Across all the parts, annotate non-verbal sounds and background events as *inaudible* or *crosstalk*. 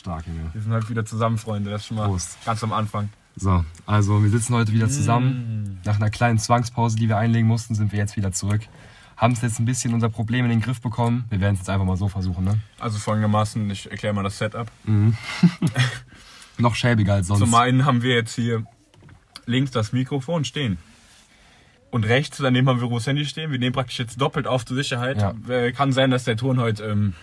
Stark, Junge. Wir sind halt wieder zusammen, Freunde. Das ist schon mal Prost. ganz am Anfang. So, also wir sitzen heute wieder Mm. zusammen. Nach einer kleinen Zwangspause, die wir einlegen mussten, sind wir jetzt wieder zurück. Haben es jetzt ein bisschen unser Problem in den Griff bekommen. Wir werden es jetzt einfach mal so versuchen, ne? Also folgendermaßen, ich erkläre mal das Setup. *laughs* Noch schäbiger als sonst. Zum einen haben wir jetzt hier links das Mikrofon stehen. Und rechts daneben haben wir Ros Handy stehen. Wir nehmen praktisch jetzt doppelt auf zur Sicherheit. Ja. Äh, Kann sein, dass der Ton heute ähm,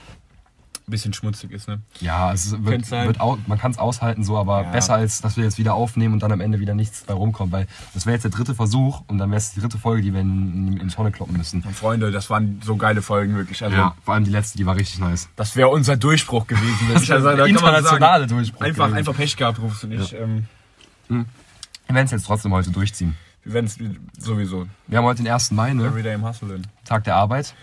ein bisschen schmutzig ist. Ne? Ja, es wird, wird au man kann es aushalten so, aber Ja. besser als, dass wir jetzt wieder aufnehmen und dann am Ende wieder nichts bei rumkommt, weil das wäre jetzt der dritte Versuch und dann wäre es die dritte Folge, die wir in, in, Tonne kloppen müssen. Und Freunde, das waren so geile Folgen wirklich. Also Ja, vor allem die letzte, die war richtig nice. das wäre unser Durchbruch gewesen. wär also, der internationale sagen, Durchbruch Einfach, gewesen. einfach Pech gehabt, rufst du nicht. Ähm, Wir werden es jetzt trotzdem heute durchziehen. wir werden es sowieso. Wir haben heute den 1. Mai, ne? Everyday im Hustlen. Tag der Arbeit,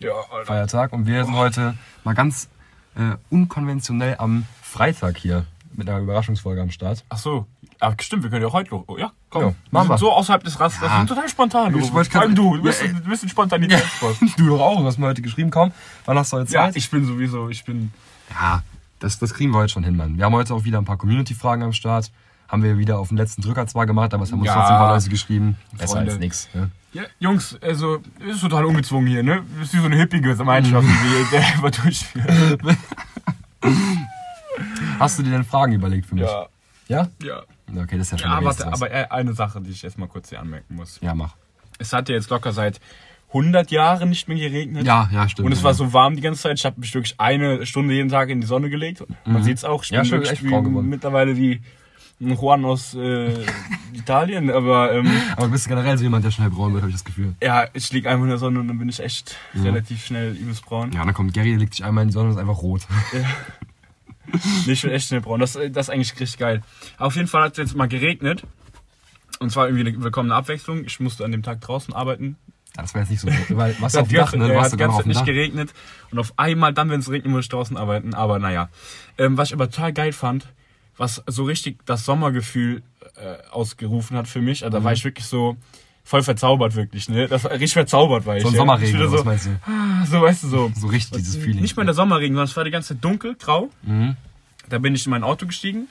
Ja, Alter. Feiertag. Und wir sind heute mal ganz äh, unkonventionell am Freitag hier mit einer Überraschungsfolge am Start. Ach so. Ach, stimmt, wir können ja heute los. Oh, ja, komm. Ja, wir machen sind wir. so außerhalb des Rasters. Ja. Wir sind total spontan. Ich Du, wollte grad- du. Du bist, Ja, du bist ein Spontanitätsboss. *laughs* Du doch auch, du hast mir heute geschrieben, komm, wann hast du heute Ja, Zeit? ich bin sowieso, ich bin. Ja, das, das kriegen wir heute schon hin, Mann. Wir haben heute auch wieder ein paar Community-Fragen am Start. Haben wir wieder auf den letzten Drücker zwar gemacht, aber es haben uns Ja. trotzdem ein paar Leute geschrieben. Besser Freunde. als nix. Ne? Ja, Jungs, also, ist total ungezwungen hier, ne? Ist wie so eine hippige Gemeinschaft, die wir *laughs* der einfach durchführen. *laughs* Hast du dir denn Fragen überlegt für mich? Ja, Ja? ja. Okay, das ist ja schon Ja, mal warte, aber äh, eine Sache, die ich erstmal kurz hier anmerken muss. Ja, mach. Es hat ja jetzt locker seit 100 Jahren nicht mehr geregnet. Ja, ja, stimmt. Und es ja. war so warm die ganze Zeit. Ich habe mich wirklich eine Stunde jeden Tag in die Sonne gelegt. Man sieht's auch. Ich Mhm. Ja, bin wirklich echt braun geworden. mittlerweile wie Juan aus äh, Italien. Aber ähm, Aber du bist generell so jemand, der schnell braun wird, habe ich das Gefühl. ja, ich lieg einmal in der Sonne und dann bin ich echt relativ schnell übelst braun. Ja, dann kommt Gary, der legt sich einmal in die Sonne und ist einfach rot. *laughs* Nee, ich bin echt schnell braun. Das, das ist eigentlich richtig geil. Auf jeden Fall hat es jetzt mal geregnet. Und zwar irgendwie eine willkommene Abwechslung. Ich musste an dem Tag draußen arbeiten. Ja, das war jetzt nicht so gut. *laughs* Weil, was auf hat dem Dach, ne? Warst hat die ganze Zeit nicht geregnet. Und auf einmal, dann, wenn es regnet, muss ich draußen arbeiten. Aber naja. Ähm, was ich aber total geil fand, was so richtig das Sommergefühl äh, ausgerufen hat für mich. Also, Mhm. da war ich wirklich so voll verzaubert, wirklich. Ne? Das richtig verzaubert, war ich. So ein ja. Sommerregen, wieder oder was so, meinst du? so, weißt du, so. So richtig dieses Feeling. Nicht mal der Sommerregen, sondern es war die ganze Zeit dunkel, grau. Mhm. Da bin ich in mein Auto gestiegen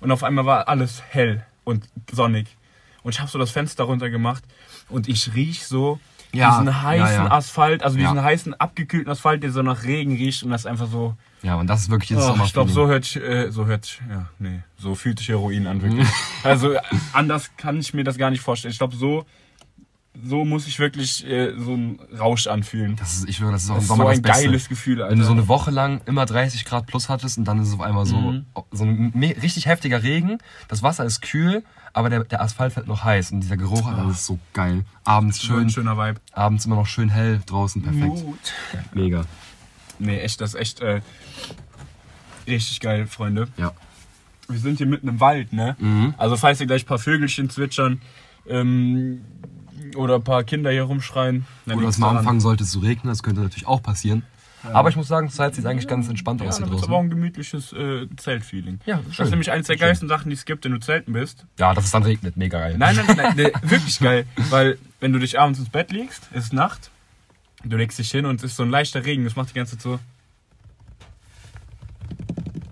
und auf einmal war alles hell und sonnig. Und ich habe so das Fenster runter gemacht und ich riech so Ja, diesen heißen ja. Asphalt, also diesen heißen abgekühlten Asphalt, der so nach Regen riecht und das ist einfach so. Ja, und das ist wirklich dieses Oh, Sommer. ich glaube, so hört, sich, äh, so hört, ja, nee, so fühlt sich Heroin an wirklich. *laughs* also anders kann ich mir das gar nicht vorstellen. Ich glaube, so, so muss ich wirklich äh, so einen Rausch anfühlen. Das ist, ich schwöre, das ist auch Das im Sommer so ein Beste. geiles Gefühl, Alter. Wenn du so eine Woche lang immer 30 Grad plus hattest und dann ist es auf einmal so, Mhm. so ein richtig heftiger Regen, das Wasser ist kühl, aber der, der Asphalt wird noch heiß und dieser Geruch, Alter, das ist so geil. Abends schön, schöner Vibe. abends immer noch schön hell draußen, perfekt. Mut. Mega. Nee, echt, das ist echt äh, richtig geil, Freunde. Ja. Wir sind hier mitten im Wald, ne? Mhm. Also falls ihr gleich ein paar Vögelchen zwitschern ähm, oder ein paar Kinder hier rumschreien. dann Oder es mal anfangen sollte zu regnen, das könnte natürlich auch passieren. Aber ich muss sagen, zurzeit sieht es eigentlich ganz entspannt Ja, aus hier dann wird's draußen. aber auch ein gemütliches äh, Zeltfeeling. Ja, Das schön. ist nämlich eines der geilsten Sachen, die es gibt, wenn du zelten bist. Ja, dass es dann regnet, mega geil. Nein, nein, nein, *laughs* nee, wirklich geil. Weil wenn du dich abends ins Bett legst, es ist Nacht, du legst dich hin und es ist so ein leichter Regen, das macht die ganze Zeit so.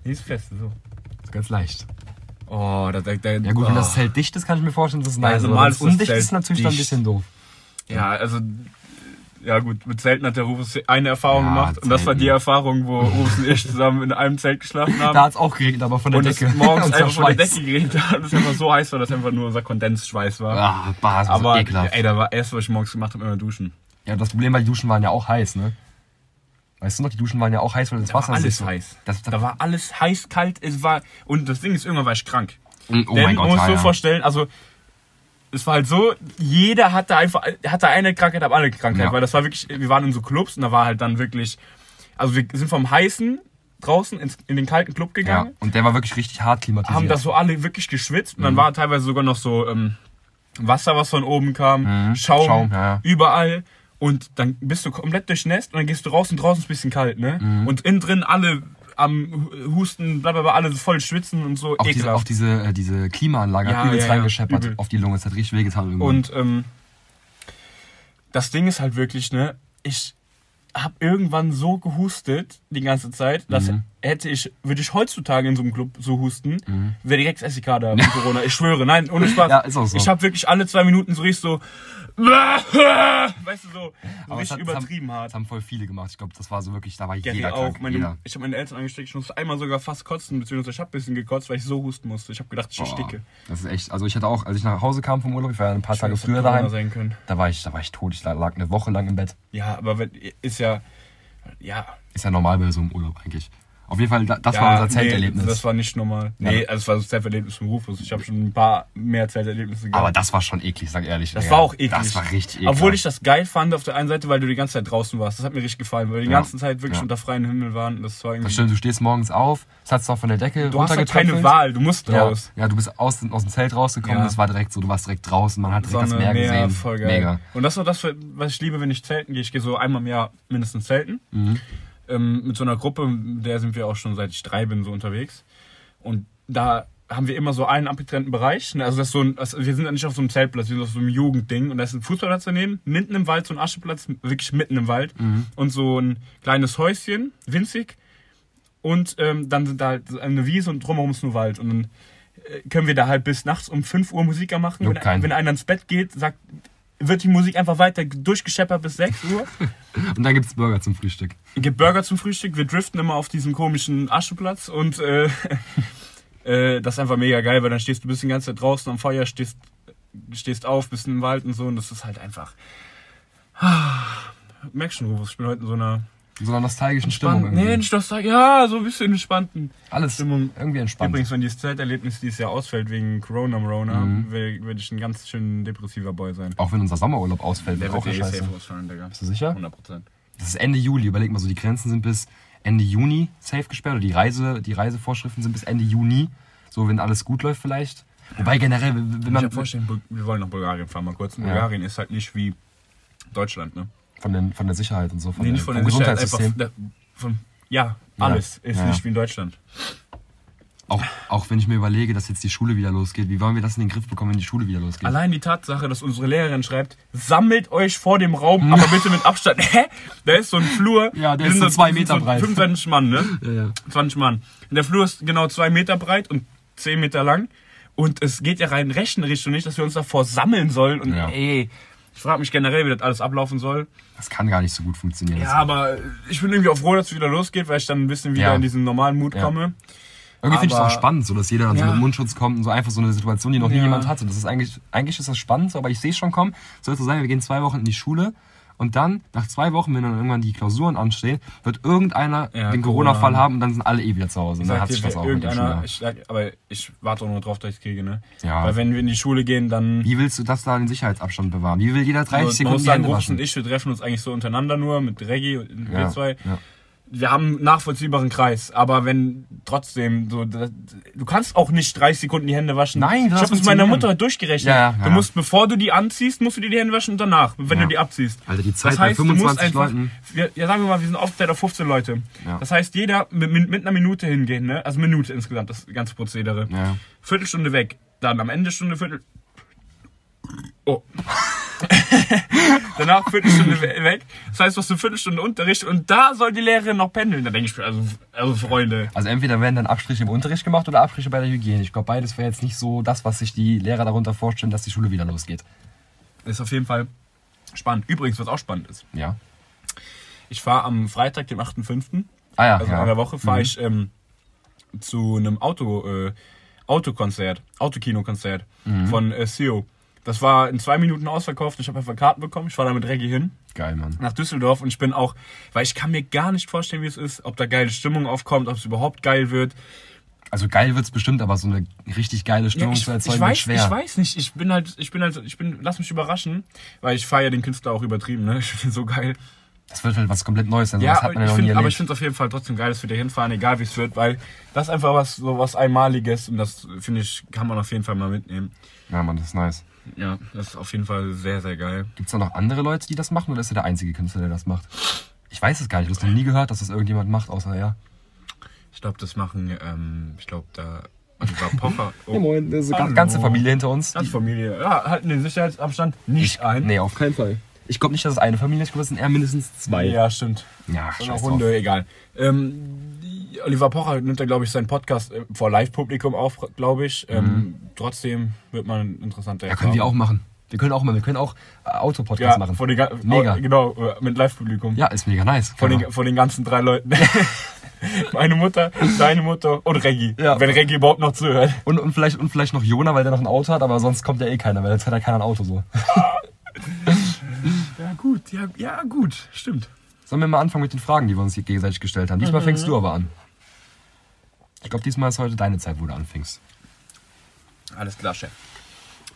Die ist fest, so. ist ganz leicht. Oh, da, da, da, Ja gut, oh. wenn das Zelt dicht ist, kann ich mir vorstellen, dass es Ja, nice ist. normal Aber wenn ist das undicht ist, natürlich dann ein dicht. bisschen doof. Ja, also. Ja gut, mit Zelten hat der Rufus eine Erfahrung Ja, gemacht und das war Zelten. die Erfahrung, wo *laughs* Rufus und ich zusammen in einem Zelt geschlafen haben. Da hat es auch geregnet, aber von der und es Decke. morgens *laughs* Und zwar einfach von der. Decke geregnet hat und es einfach so heiß war, dass einfach nur unser Kondensschweiß war. Ah, bah, das war Aber so ekelhaft. ey, da war erst, was ich morgens gemacht habe, immer duschen. Ja, das Problem war, die Duschen waren ja auch heiß, ne? Weißt du noch, die Duschen waren ja auch heiß, weil das Da war Wasser alles sich so- heiß. Das, das, Da war alles heiß, kalt, es war. Und das Ding ist, irgendwann war ich krank. oh Denn mein Gott, man muss ja, so ja. vorstellen, also es war halt so, jeder hatte einfach, hatte eine Krankheit, aber alle Krankheit, Ja. weil das war wirklich, wir waren in so Clubs und da war halt dann wirklich, also wir sind vom heißen draußen ins, in den kalten Club ja. gegangen, Und der war wirklich richtig hart klimatisiert. haben das so alle wirklich geschwitzt und dann Mhm. war teilweise sogar noch so ähm, Wasser, was von oben kam, Mhm. Schaum, Schaum, ja, ja. überall. Und dann bist du komplett durchnässt und dann gehst du raus und draußen ist ein bisschen kalt, ne? Mhm. Und innen drin alle am Husten, bla bla bla, alle voll schwitzen und so auch diese, auch diese, äh, diese Klimaanlage Ja, hat übelst ja, reingescheppert übel. auf die Lunge. Es hat richtig wehgetan irgendwann. Und ähm, das Ding ist halt wirklich, ne, ich habe irgendwann so gehustet die ganze Zeit, dass Mhm. Hätte ich, würde ich heutzutage in so einem Club so husten, Mhm. wäre direkt das da mit Corona. Ich schwöre, nein, ohne Spaß. *laughs* Ja, ist auch so. Ich habe wirklich alle zwei Minuten so richtig so, weißt du, so, so richtig übertrieben haben, hart. Das haben voll viele gemacht. Ich glaube, das war so wirklich, da war Gary jeder auch. krank. Meine, jeder. ich habe meine Eltern angesteckt, ich musste einmal sogar fast kotzen, beziehungsweise ich habe ein bisschen gekotzt, weil ich so husten musste. Ich habe gedacht, ich ersticke. Das ist echt, also ich hatte auch, als ich nach Hause kam vom Urlaub, ich war ja ein paar Tage Das hätte früher daheim, sein können. da war ich, da war ich tot. Ich lag eine Woche lang im Bett. Ja, aber ist ja, ja, Ist ja normal bei so einem Urlaub eigentlich. Auf jeden Fall, da- das ja, war unser nee, Zelterlebnis. das war nicht normal. Ja. Nee, also es war so ein Zelterlebnis vom Rufus. Ich habe schon ein paar mehr Zelterlebnisse gehabt. aber das war schon eklig, sag ehrlich. Das Digga. war auch eklig. Das war richtig eklig. Obwohl ich das geil fand auf der einen Seite, weil du die ganze Zeit draußen warst. Das hat mir richtig gefallen, weil wir die Ja. ganze Zeit wirklich Ja. unter freiem Himmel waren. Das war irgendwie. Das stimmt, du stehst morgens auf, es hat zwar von der Decke du hast halt keine Wahl, du musst Ja, raus. ja, du bist aus, aus dem Zelt rausgekommen, Ja. das war direkt so, du warst direkt draußen, man hat direkt das Sonne, Meer Meer, gesehen. voll geil. Mega. Und das ist auch das, was ich liebe, wenn ich zelten gehe. Ich gehe so einmal im Jahr mindestens zelten. Mhm. Ähm, mit so einer Gruppe, mit der sind wir auch schon seit ich drei bin so unterwegs. Und da haben wir immer so einen abgetrennten Bereich. ne? Also das ist so ein, also wir sind ja nicht auf so einem Zeltplatz, wir sind auf so einem Jugendding. Und da ist ein Fußballplatz daneben, mitten im Wald, so ein Ascheplatz, wirklich mitten im Wald. Mhm. Und so ein kleines Häuschen, winzig. Und ähm, dann sind da halt eine Wiese und drumherum ist nur Wald. Und dann äh, können wir da halt bis nachts um 5 Uhr Musiker machen. Wenn, wenn einer ins Bett geht, sagt, wird die Musik einfach weiter durchgescheppert bis 6 Uhr. *laughs* Und dann gibt's Burger zum Frühstück. gibt Burger zum Frühstück. Wir driften immer auf diesem komischen Ascheplatz und äh, *laughs* äh, das ist einfach mega geil, weil dann stehst du bist die ganze Zeit draußen am Feuer, stehst, stehst auf, bist im Wald und so und das ist halt einfach. *sighs* Merkst schon, Rufus, ich bin heute in so einer In so einer nostalgischen Stimmung entspannten, irgendwie. nee, nicht das ja, so ein bisschen entspannten Alles Stimmung. irgendwie entspannt. Übrigens, wenn dieses Zelterlebnis dieses Jahr ausfällt wegen Corona, Morona, Mhm. werde ich ein ganz schön depressiver Boy sein. Auch wenn unser Sommerurlaub ausfällt, Der wird auch eh Scheiße. safe ausfallen, Digga. Bist du sicher? 100 Prozent. Das ist Ende Juli. Überleg mal so, die Grenzen sind bis Ende Juni safe gesperrt. Oder die, Reise, die Reisevorschriften sind bis Ende Juni. So, wenn alles gut läuft vielleicht. Wobei generell, wenn Ich man kann vorstellen, wir wollen nach Bulgarien fahren mal kurz. Ja. Bulgarien ist halt nicht wie Deutschland, ne? Von, den, von der Sicherheit und so, von, nee, nicht von der Sicherheit, einfach da- von, ja, alles ist Ja. nicht wie in Deutschland. Auch, auch wenn ich mir überlege, dass jetzt die Schule wieder losgeht. Wie wollen wir das in den Griff bekommen, wenn die Schule wieder losgeht? Allein die Tatsache, dass unsere Lehrerin schreibt, sammelt euch vor dem Raum, aber bitte mit Abstand. *laughs* Hä? Da ist so ein Flur. Ja, der ist so zwei Meter breit. 25 Mann, ne? *laughs* Ja, ja. 20 Mann. Und der Flur ist genau zwei Meter breit und 10 Meter lang. Und es geht ja rein rechnerisch so nicht, dass wir uns davor sammeln sollen. Und Ja. ey, ich frage mich generell, wie das alles ablaufen soll. Das kann gar nicht so gut funktionieren. Ja, aber ich bin irgendwie auch froh, dass es wieder losgeht, weil ich dann ein bisschen wieder Ja. in diesen normalen Mut Ja. komme. Irgendwie finde ich es auch spannend, so dass jeder dann so Ja. mit Mundschutz kommt und so einfach so eine Situation, die noch nie jemand hatte. Das ist eigentlich, eigentlich ist das spannend, so, aber ich sehe es schon kommen. Soll es so sein, wir gehen zwei Wochen in die Schule und dann, nach zwei Wochen, wenn dann irgendwann die Klausuren anstehen, wird irgendeiner Ja, den Corona Corona-Fall haben und dann sind alle eh wieder zu Hause. Und dann hat sich das auch irgendeiner, ich sag, aber ich warte auch nur drauf, dass ich es kriege, ne? Ja. Weil wenn wir in die Schule gehen, dann. Wie willst du das da den Sicherheitsabstand bewahren? Wie will jeder 30 Also, Sekunden muss die sagen, Hände waschen? und ich, wir treffen uns eigentlich so untereinander nur mit Reggie und wir Ja, zwei. ja. Wir haben einen nachvollziehbaren Kreis, aber wenn trotzdem so, das- du kannst auch nicht 30 Sekunden die Hände waschen. Nein, ich das habe es meiner Mutter heute durchgerechnet. Ja, ja. Du musst, bevor du die anziehst, musst du dir die Hände waschen und danach, wenn du die abziehst. Alter, die Zeit Das bei heißt, musst 25 einfach, Leuten. wir, ja, sagen wir mal, wir sind aufgeteilt auf 15 Leute. Das heißt, jeder mit, mit, einer Minute hingehen, ne? Also Minute insgesamt, das ganze Prozedere. Viertelstunde weg, dann am Ende Stunde Viertel. Oh. *laughs* Danach Viertelstunde we- weg. Das heißt, du hast eine Viertelstunde Unterricht und da soll die Lehrerin noch pendeln. Da denke ich mir, also, also Freunde. Also entweder werden dann Abstriche im Unterricht gemacht oder Abstriche bei der Hygiene. Ich glaube, beides wäre jetzt nicht so das, was sich die Lehrer darunter vorstellen, dass die Schule wieder losgeht. Ist auf jeden Fall spannend. Übrigens, was auch spannend ist. Ja. Ich fahre am Freitag, dem 8.5., Ah ja, also ja. in einer Woche, fahre Mhm. ich ähm, zu einem Auto, äh, Autokonzert, Autokinokonzert Mhm. von äh, CEO. Das war in zwei Minuten ausverkauft. Ich habe einfach Karten bekommen. Ich fahre da mit Reggie hin. Geil, Mann. nach Düsseldorf und ich bin auch, weil ich kann mir gar nicht vorstellen, wie es ist, ob da geile Stimmung aufkommt, ob es überhaupt geil wird. Also geil wird's bestimmt, aber so eine richtig geile Stimmung ich, zu ich erzeugen wird weiß, schwer. ich weiß nicht, ich bin halt, ich bin halt, ich bin, lass mich überraschen, weil ich feiere den Künstler auch übertrieben, ne? *laughs* Ich finde so geil. Das wird halt was komplett Neues sein. Ja, das hat man ja ich noch nie find, erlebt. aber ich finde es auf jeden Fall trotzdem geil, dass wir da hinfahren, egal wie es wird, weil das ist einfach was, so was Einmaliges und das finde ich, kann man auf jeden Fall mal mitnehmen. ja, Mann, das ist nice. Ja, das ist auf jeden Fall sehr, sehr geil. Gibt's da noch andere Leute, die das machen oder ist er der einzige Künstler, der das macht? Ich weiß es gar nicht. Du hast noch nie gehört, dass das irgendjemand macht, außer er. Ich glaube, das machen, ähm, ich glaube, da Oliver Pocher. *laughs* Ja, moin, das ist eine ganze Familie hinter uns. Ganze Familie. Ja, halten den Sicherheitsabstand nicht ein. Nee, auf keinen Fall. Ich glaube nicht, dass es eine Familie ist, ich glaube, es sind eher mindestens zwei. Ja, stimmt. Ja, scheiß auch drauf. Hunde, egal. Ähm, Oliver Pocher nimmt da, glaube ich, seinen Podcast äh, vor Live-Publikum auf, glaube ich. Ähm, trotzdem wird man ein interessanter Ja, können wir auch machen. Wir können auch mal, wir können auch äh, Autopodcasts ja, machen. Vor den, ga- Mega. Au- Genau, äh, mit Live-Publikum. Ja, ist mega nice. Von den, von den ganzen drei Leuten. *laughs* Meine Mutter, deine Mutter und Reggie. Ja. Wenn Reggie überhaupt noch zuhört. Und, und, vielleicht, und vielleicht noch Jona, weil der noch ein Auto hat, aber sonst kommt ja eh keiner, weil jetzt hat ja keiner ein Auto so. *laughs* Ja, gut, ja, gut, stimmt. Sollen wir mal anfangen mit den Fragen, die wir uns hier gegenseitig gestellt haben? Diesmal fängst du aber an. Ich glaube, diesmal ist heute deine Zeit, wo du anfängst. Alles klar, Chef.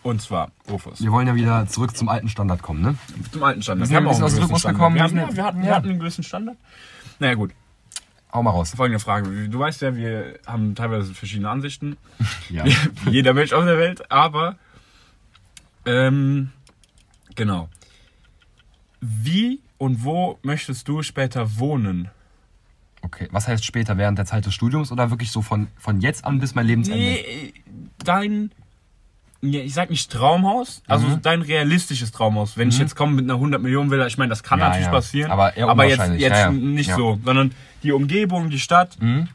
Und zwar, Rufus. Wir wollen ja wieder zurück zum alten Standard kommen, ne? Zum alten Standard. Wir sind ein bisschen aus dem Rhythmus gekommen. Wir, haben, Wir ja, wir, hatten, wir hatten einen gewissen Standard. Naja, gut. Hau mal raus. Folgende Frage. Du weißt ja, wir haben teilweise verschiedene Ansichten. *laughs* Ja. Wie *laughs* jeder Mensch auf der Welt. Aber, ähm, genau. Wie und wo möchtest du später wohnen? Okay. Was heißt später, während der Zeit des Studiums oder wirklich so von, von jetzt an bis mein Lebensende? Nee, dein, ich sag nicht Traumhaus, also Mhm. dein realistisches Traumhaus. Wenn ich jetzt komme mit einer 100 Millionen Villa, ich meine, das kann Ja, natürlich ja. passieren, Aber eher jetzt, unwahrscheinlich, jetzt ja, nicht so, sondern die Umgebung, die Stadt, Mhm.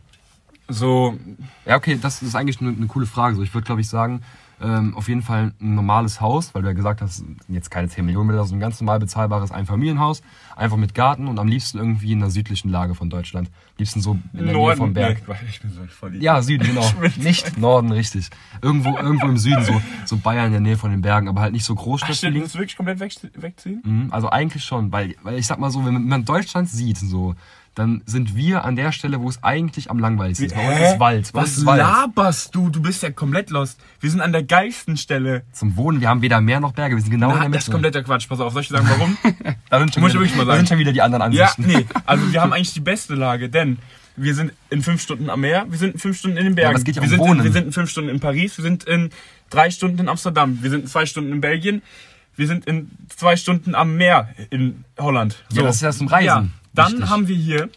so, Ja, okay, das ist eigentlich eine, eine coole Frage. So, ich würde, glaube ich, sagen, ähm, auf jeden Fall ein normales Haus, weil du ja gesagt hast, jetzt keine 10 Millionen, Villa, sondern ein ganz normal bezahlbares Einfamilienhaus, einfach mit Garten und am liebsten irgendwie in der südlichen Lage von Deutschland. Am liebsten so in der Nähe vom Berg. Nee, ich bin so voll Ja, Süden, genau. *laughs* Nicht Norden, richtig. Irgendwo, irgendwo im Süden, so, so Bayern in der Nähe von den Bergen, aber halt nicht so Ach, Großstädte stimmt, liegen. das wirklich komplett weg, wegziehen? Mhm, Also eigentlich schon, weil, weil ich sag mal so, wenn man Deutschland sieht, so, dann sind wir an der Stelle, wo es eigentlich am langweiligsten ist. Bei uns ist Wald. Bei Was ist Wald. laberst du? Du bist ja komplett lost. Wir sind an der geilsten Stelle. Zum Wohnen, wir haben weder Meer noch Berge, wir sind genau in Na, der Mitte. das ist kompletter Quatsch. Pass auf, soll ich dir sagen, warum? *laughs* Da sind schon, wieder, wirklich mal da sagen. sind schon wieder die anderen Ja, Ansichten. nee. Also *laughs* wir haben eigentlich die beste Lage, denn wir sind in fünf Stunden am Meer, wir sind in fünf Stunden in den Bergen. aber es geht ja wir, um sind Wohnen. in, wir sind in fünf Stunden in Paris, wir sind in drei Stunden in Amsterdam, wir sind in zwei Stunden in Belgien, wir sind in zwei Stunden am Meer in Holland. Ja, das ist ja zum Reisen. Ja, dann Wichtig. haben wir hier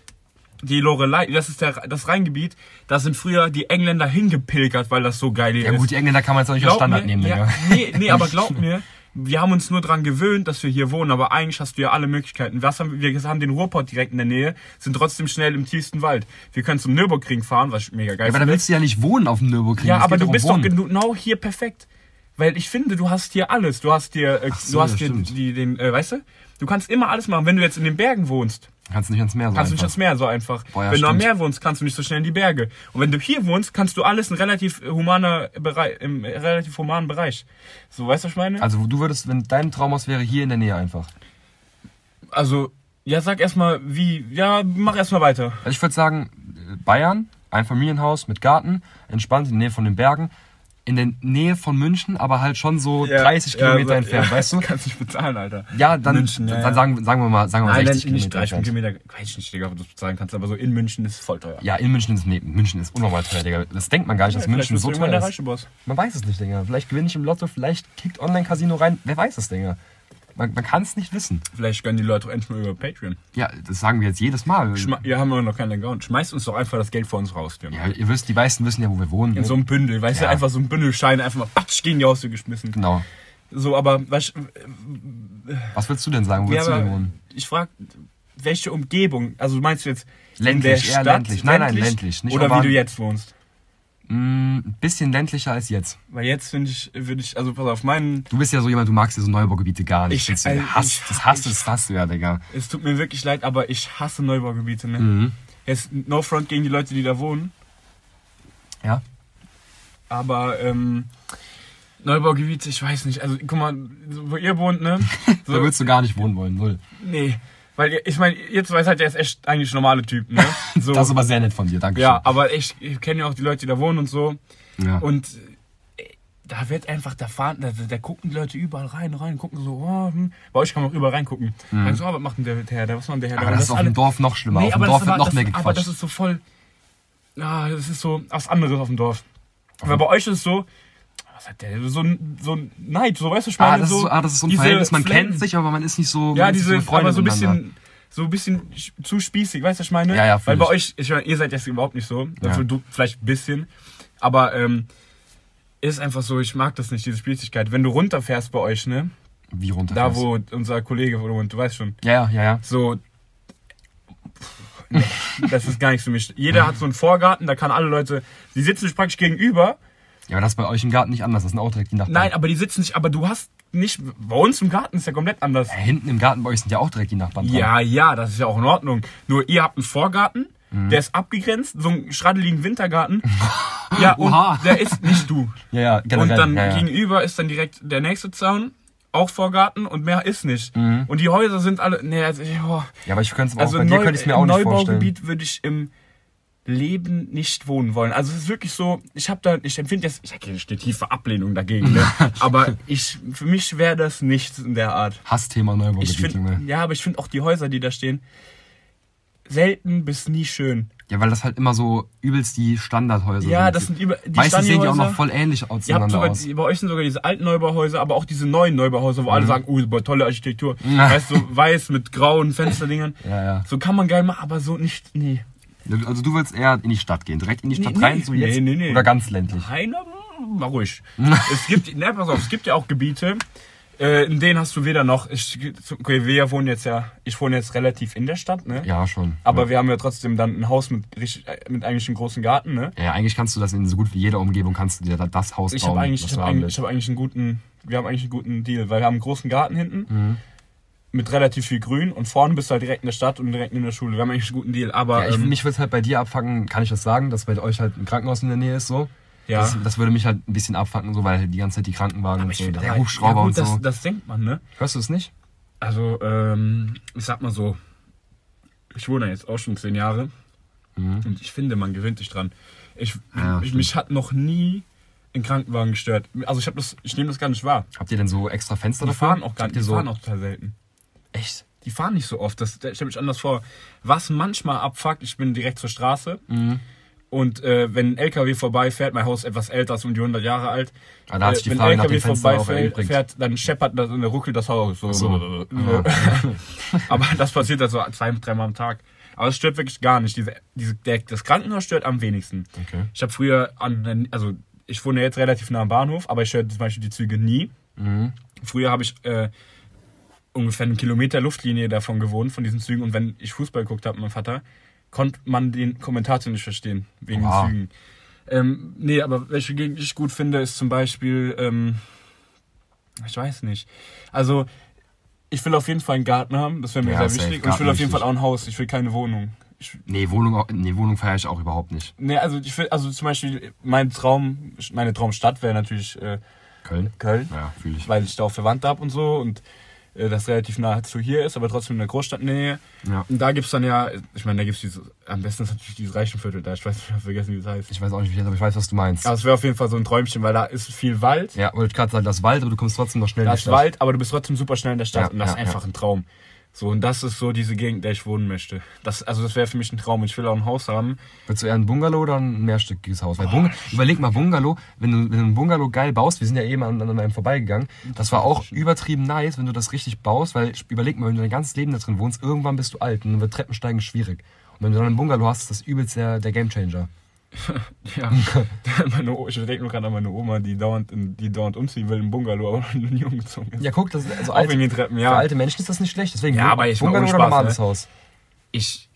die Lorelei, das ist der, das Rheingebiet, da sind früher die Engländer hingepilgert, weil das so geil Ja ist. gut, die Engländer kann man jetzt auch nicht als Standard mir, nehmen, ja, Digga. nee, nee, aber *laughs* glaub mir, wir haben uns nur dran gewöhnt, dass wir hier wohnen, aber eigentlich hast du ja alle Möglichkeiten. Was haben, wir wir haben den Ruhrpott direkt in der Nähe, sind trotzdem schnell im tiefsten Wald. Wir können zum Nürburgring fahren, was mega geil Ja, aber da willst du ja nicht wohnen auf dem Nürburgring. Ja, Es aber du bist doch Wohnen. genau hier perfekt. Weil ich finde, du hast hier alles. Du hast hier, äh, so, du hast ja, hier stimmt. die, den, äh, weißt du? Du kannst immer alles machen. Wenn du jetzt in den Bergen wohnst, Kannst nicht ans Meer so kannst du nicht ans Meer so einfach. Boah, ja, wenn du am stimmt. Meer wohnst, kannst du nicht so schnell in die Berge. Und wenn du hier wohnst, kannst du alles in relativ humaner Bereich, im relativ humanen Bereich. So, weißt du, was ich meine? Also du würdest, wenn dein Traumhaus wäre, hier in der Nähe einfach. Also, ja, sag erstmal, wie, ja, mach erstmal weiter. Also ich würde sagen, Bayern, ein Familienhaus mit Garten, entspannt in der Nähe von den Bergen, in der Nähe von München, aber halt schon so 30 Kilometer entfernt, weißt du? *laughs* Kannst nicht bezahlen, Alter. Ja, dann, München, ja, dann ja. Sagen, sagen wir mal, sagen wir mal Nein, 60 nein, nicht Kilometer 30 entfernt. Kilometer. Weiß ich nicht, Digga, ob du das bezahlen kannst, aber so in München ist es voll teuer. Ja, in München ist, nee, München ist unnormal teuer, Digga. Das denkt man gar nicht, dass München so teuer ist. Man weiß es nicht, Digga. Vielleicht gewinne ich im Lotto, vielleicht kickt Online-Casino rein. Wer weiß es, Digga. Man, man kann es nicht wissen. Vielleicht gönnen die Leute auch endlich mal über Patreon. Ja, das sagen wir jetzt jedes Mal. Schma ja, haben wir noch keinen Account. Schmeißt uns doch einfach das Geld vor uns raus. Ja, ihr wisst, die meisten wissen ja, wo wir wohnen. In so einem Bündel, weißt du, Ja. einfach so ein Bündelschein, einfach mal patsch gegen die Haustür geschmissen. genau. So, aber weißt, Was willst du denn sagen? Wo ja, willst du denn aber wohnen? ich frag, welche Umgebung? Also meinst du jetzt in Ländlich, der eher Stadt, ländlich. Nein, nein, ländlich, nicht oder wie urban. du jetzt wohnst? Mm, ein bisschen ländlicher als jetzt. Weil jetzt finde ich, würde ich, also pass auf, meinen, Du bist ja so jemand, du magst ja so Neubaugebiete gar nicht. Ich- äh, hasst, ich- das hasst, ich- das hasst du ja, Digga. es tut mir wirklich leid, aber ich hasse Neubaugebiete, ne? Mhm. Jetzt no front gegen die Leute, die da wohnen, Ja? aber ähm, Neubaugebiete, ich weiß nicht, also guck mal, wo ihr wohnt, ne? *laughs* Da So, würdest du gar nicht wohnen wollen, null. nee, weil ich meine, ihr zwei seid ja jetzt echt eigentlich normale Typen, ne? *laughs* So, Das ist aber sehr nett von dir, danke ja, aber ich, ich kenne ja auch die Leute, die da wohnen und so. ja. Und äh, da wird einfach, da fahren, da, da gucken die Leute überall rein, rein, gucken so, oh, hm. bei euch kann man auch überall reingucken. Mhm. So, oh, was macht denn der Herr da, was macht der Herr da? aber Und das ist auf dem Dorf noch schlimmer. Nee, auf dem aber Dorf das, wird aber, noch mehr das, aber das gequatscht. ist so voll, ja, das ist so was anderes auf dem Dorf. Weil bei euch ist es so, was hat der, so ein, so ein Neid, so weißt du, ich meine, Ah, das, ist so, ah, das ist so ein Verhältnis, man Flecken. kennt sich, aber man ist nicht so, Ja, diese, so Freunde aber so ein bisschen, so ein bisschen sch- zu spießig, weißt du, was ich meine? Ja, ja, Weil bei euch, ich meine, ihr seid jetzt überhaupt nicht so, Ja. dafür du vielleicht ein bisschen, aber ähm, ist einfach so, ich mag das nicht, diese Spießigkeit. Wenn du runterfährst bei euch, ne, Wie runter? Da, wo unser Kollege wohnt, du weißt schon. Ja, ja, ja, ja. So. Nee, das ist gar nichts für mich. Jeder hat so einen Vorgarten, da kann alle Leute. Die sitzen sich praktisch gegenüber. Ja, aber das ist bei euch im Garten nicht anders. Das sind auch direkt die Nachbarn. Nein, aber die sitzen nicht. Aber du hast nicht. Bei uns im Garten ist ja komplett anders. Ja, hinten im Garten bei euch sind ja auch direkt die Nachbarn dran. Ja, ja, das ist ja auch in Ordnung. Nur ihr habt einen Vorgarten, Mhm. der ist abgegrenzt, so einen schraddeligen Wintergarten. *laughs* ja, und Oha. der ist nicht du. *laughs* Ja, ja, generell. Und dann ja, ja. gegenüber ist dann direkt der nächste Zaun, auch Vorgarten und mehr ist nicht. Und die Häuser sind alle. Nee, also, oh. Ja, aber ich könnte es also auch, bei im dir Neu- könnte ich es mir im auch nicht vorstellen. Neubaugebiet würde ich im Leben nicht wohnen wollen. Also es ist wirklich so, ich habe da, ich empfinde jetzt, ich habe eine tiefe Ablehnung dagegen, ne? *laughs* aber ich, für mich wäre das nichts in der Art. Hassthema Ich Neubaugebiet, finde, Junge. ja, aber ich finde auch die Häuser, die da stehen, selten bis nie schön. Ja, weil das halt immer so übelst die Standardhäuser Ja, sind. das sind über die Meistens sehen die auch noch voll ähnlich auseinander sogar, aus. bei euch sind sogar diese alten Neubauhäuser, aber auch diese neuen Neubauhäuser, wo alle sagen, oh, boah, tolle Architektur. Ja. Weißt du, so weiß mit grauen *laughs* Fensterdingern. Ja, ja. So kann man geil machen, aber so nicht, nee. Also du willst eher in die Stadt gehen, direkt in die Stadt Nee, rein, nee. so jetzt? Nee, nee, nee. Oder ganz ländlich? Nein, mal ruhig. *laughs* es gibt, ne, pass auf, es gibt ja auch Gebiete, äh, in denen hast du weder noch, ich, okay, wir wohnen jetzt ja, ich wohne jetzt relativ in der Stadt, ne? Ja, schon. Aber ja. wir haben ja trotzdem dann ein Haus mit, richtig, mit eigentlich einem großen Garten, ne? ja, eigentlich kannst du das in so gut wie jeder Umgebung, kannst du dir da das Haus Ich bauen, habe eigentlich, was ich hab haben eigentlich, ich hab eigentlich einen guten, wir haben eigentlich einen guten Deal, weil wir haben einen großen Garten hinten Mhm. Mit relativ viel Grün und vorne bist du halt direkt in der Stadt und direkt in der Schule. Wir haben eigentlich einen guten Deal, aber Ja, ich, ähm, mich würde es halt bei dir abfacken, kann ich das sagen, dass bei euch halt ein Krankenhaus in der Nähe ist so. ja. Das, das würde mich halt ein bisschen abfacken, so, weil halt die ganze Zeit die Krankenwagen aber und so, der aber- Hubschrauber ja, gut, und so. Das, das denkt man, ne? Hörst du es nicht? Also, ähm, ich sag mal so, ich wohne jetzt auch schon zehn Jahre Mhm. und ich finde, man gewöhnt sich dran. Ich, Ja, ich, mich hat noch nie ein Krankenwagen gestört. Also ich habe das, ich nehme das gar nicht wahr. Habt ihr denn so extra Fenster Die dafür? fahren auch gar nicht, die so fahren auch total selten. Echt? Die fahren nicht so oft. Das stelle mich anders vor. Was manchmal abfuckt, ich bin direkt zur Straße Mhm. und äh, wenn ein LKW vorbeifährt, mein Haus ist etwas älter, ist um die 100 Jahre alt. Ah, da hat sich die wenn Frage ein LKW vorbeifährt, dann scheppert das und dann ruckelt das Haus. So. So. so. Ja. *laughs* Aber das passiert also zwei, dreimal am Tag. Aber es stört wirklich gar nicht. Diese, diese, der, das Krankenhaus stört am wenigsten. Okay. Ich habe früher an, also ich wohne jetzt relativ nah am Bahnhof, aber ich höre zum Beispiel die Züge nie. Mhm. Früher habe ich äh, ungefähr einen Kilometer Luftlinie davon gewohnt, von diesen Zügen. Und wenn ich Fußball geguckt habe mit meinem Vater, konnte man den Kommentator nicht verstehen, wegen Wow. den Zügen. Ähm, nee, aber welche Gegend ich gut finde, ist zum Beispiel, ähm, ich weiß nicht. Also, ich will auf jeden Fall einen Garten haben, das wäre mir Ja, sehr wichtig. Und ich will Garten auf jeden. Fall auch ein Haus, ich will keine Wohnung. Ich, Nee, Wohnung, nee, Wohnung feiere ich auch überhaupt nicht. nee, also ich will, also zum Beispiel, mein Traum, meine Traumstadt wäre natürlich äh, Köln? Köln. Ja, fühle ich. weil ich da auch Verwandte habe und so und das relativ nah zu hier ist, aber trotzdem in der Großstadtnähe. Ja. Und da gibt's dann ja, ich meine, da gibt's diese, am besten ist natürlich dieses Reichenviertel da, ich weiß nicht, ich habe vergessen, wie das heißt. Ich weiß auch nicht, wie das, aber ich weiß, was du meinst. Aber es wäre auf jeden Fall so ein Träumchen, weil da ist viel Wald, Ja, wollte ich gerade sagen, das Wald, aber du kommst trotzdem noch schnell da in die Stadt. Wald, aber du bist trotzdem super schnell in der Stadt Ja, und das ja, ist einfach ein Traum. So, und das ist so diese Gegend, in der ich wohnen möchte. Das, also das wäre für mich ein Traum ich will auch ein Haus haben. Willst du eher ein Bungalow oder ein mehrstöckiges Haus? Weil Bung überleg mal, Bungalow, wenn du, wenn du ein Bungalow geil baust, wir sind ja eben an, an einem vorbeigegangen, das war auch übertrieben nice, wenn du das richtig baust, weil überleg mal, wenn du dein ganzes Leben da drin wohnst, irgendwann bist du alt und dann wird Treppensteigen schwierig. Und wenn du dann einen Bungalow hast, ist das übelst der, der Gamechanger. *laughs* Ja, *laughs* meine, O- ich denke nur gerade an meine Oma, die dauernd, in, die dauernd umziehen will im Bungalow, aber noch nie umgezogen ist. Ja, guck, das ist also alte, Treppen, für ja. alte Menschen ist das nicht schlecht. Deswegen Ja, aber ich Bungalow oder normales ne? Haus. ich,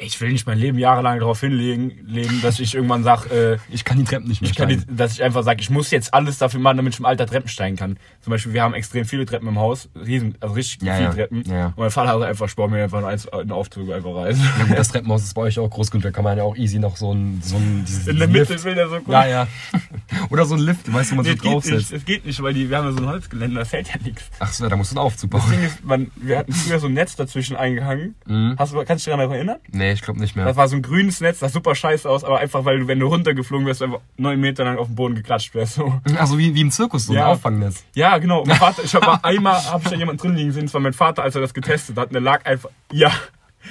ich will nicht mein Leben jahrelang darauf hinlegen, leben, dass ich irgendwann sage, äh, Ich kann die Treppen nicht mehr ich kann die, steigen. dass ich einfach sage, ich muss jetzt alles dafür machen, damit ich im Alter Treppen steigen kann. Zum Beispiel, wir haben extrem viele Treppen im Haus, riesen, also richtig Ja, viele ja. Treppen. Ja. Und mein Vater hat einfach Sport mir einfach einen Aufzug einfach rein. Gut, das Treppenhaus ist bei euch auch groß genug, da kann man ja auch easy noch so ein, so ein dieses In der Lift. Mitte will der so gucken. Ja, ja. *laughs* Oder so ein Lift, weißt du, wo man Nee, so es geht nicht, draufsetzt. es geht nicht, weil die, wir haben ja so ein Holzgelände, da fällt ja nichts. Ach so, da musst du einen Aufzug Das bauen. Ding ist, man, wir hatten früher so ein Netz dazwischen eingehangen. Mhm. Hast du, kannst du dich daran erinnern? Nee, ich glaube nicht mehr. Das war so ein grünes Netz, das sah super scheiße aus, aber einfach, weil du, wenn du runtergeflogen wärst, einfach neun Meter lang auf den Boden geklatscht wärst. So. Also wie, wie im Zirkus, so Ja. ein Auffangnetz. Ja, genau. Mein Vater, ich habe einmal hab ich da jemanden drin liegen sehen, das war mein Vater, als er das getestet hat, und der lag einfach, ja,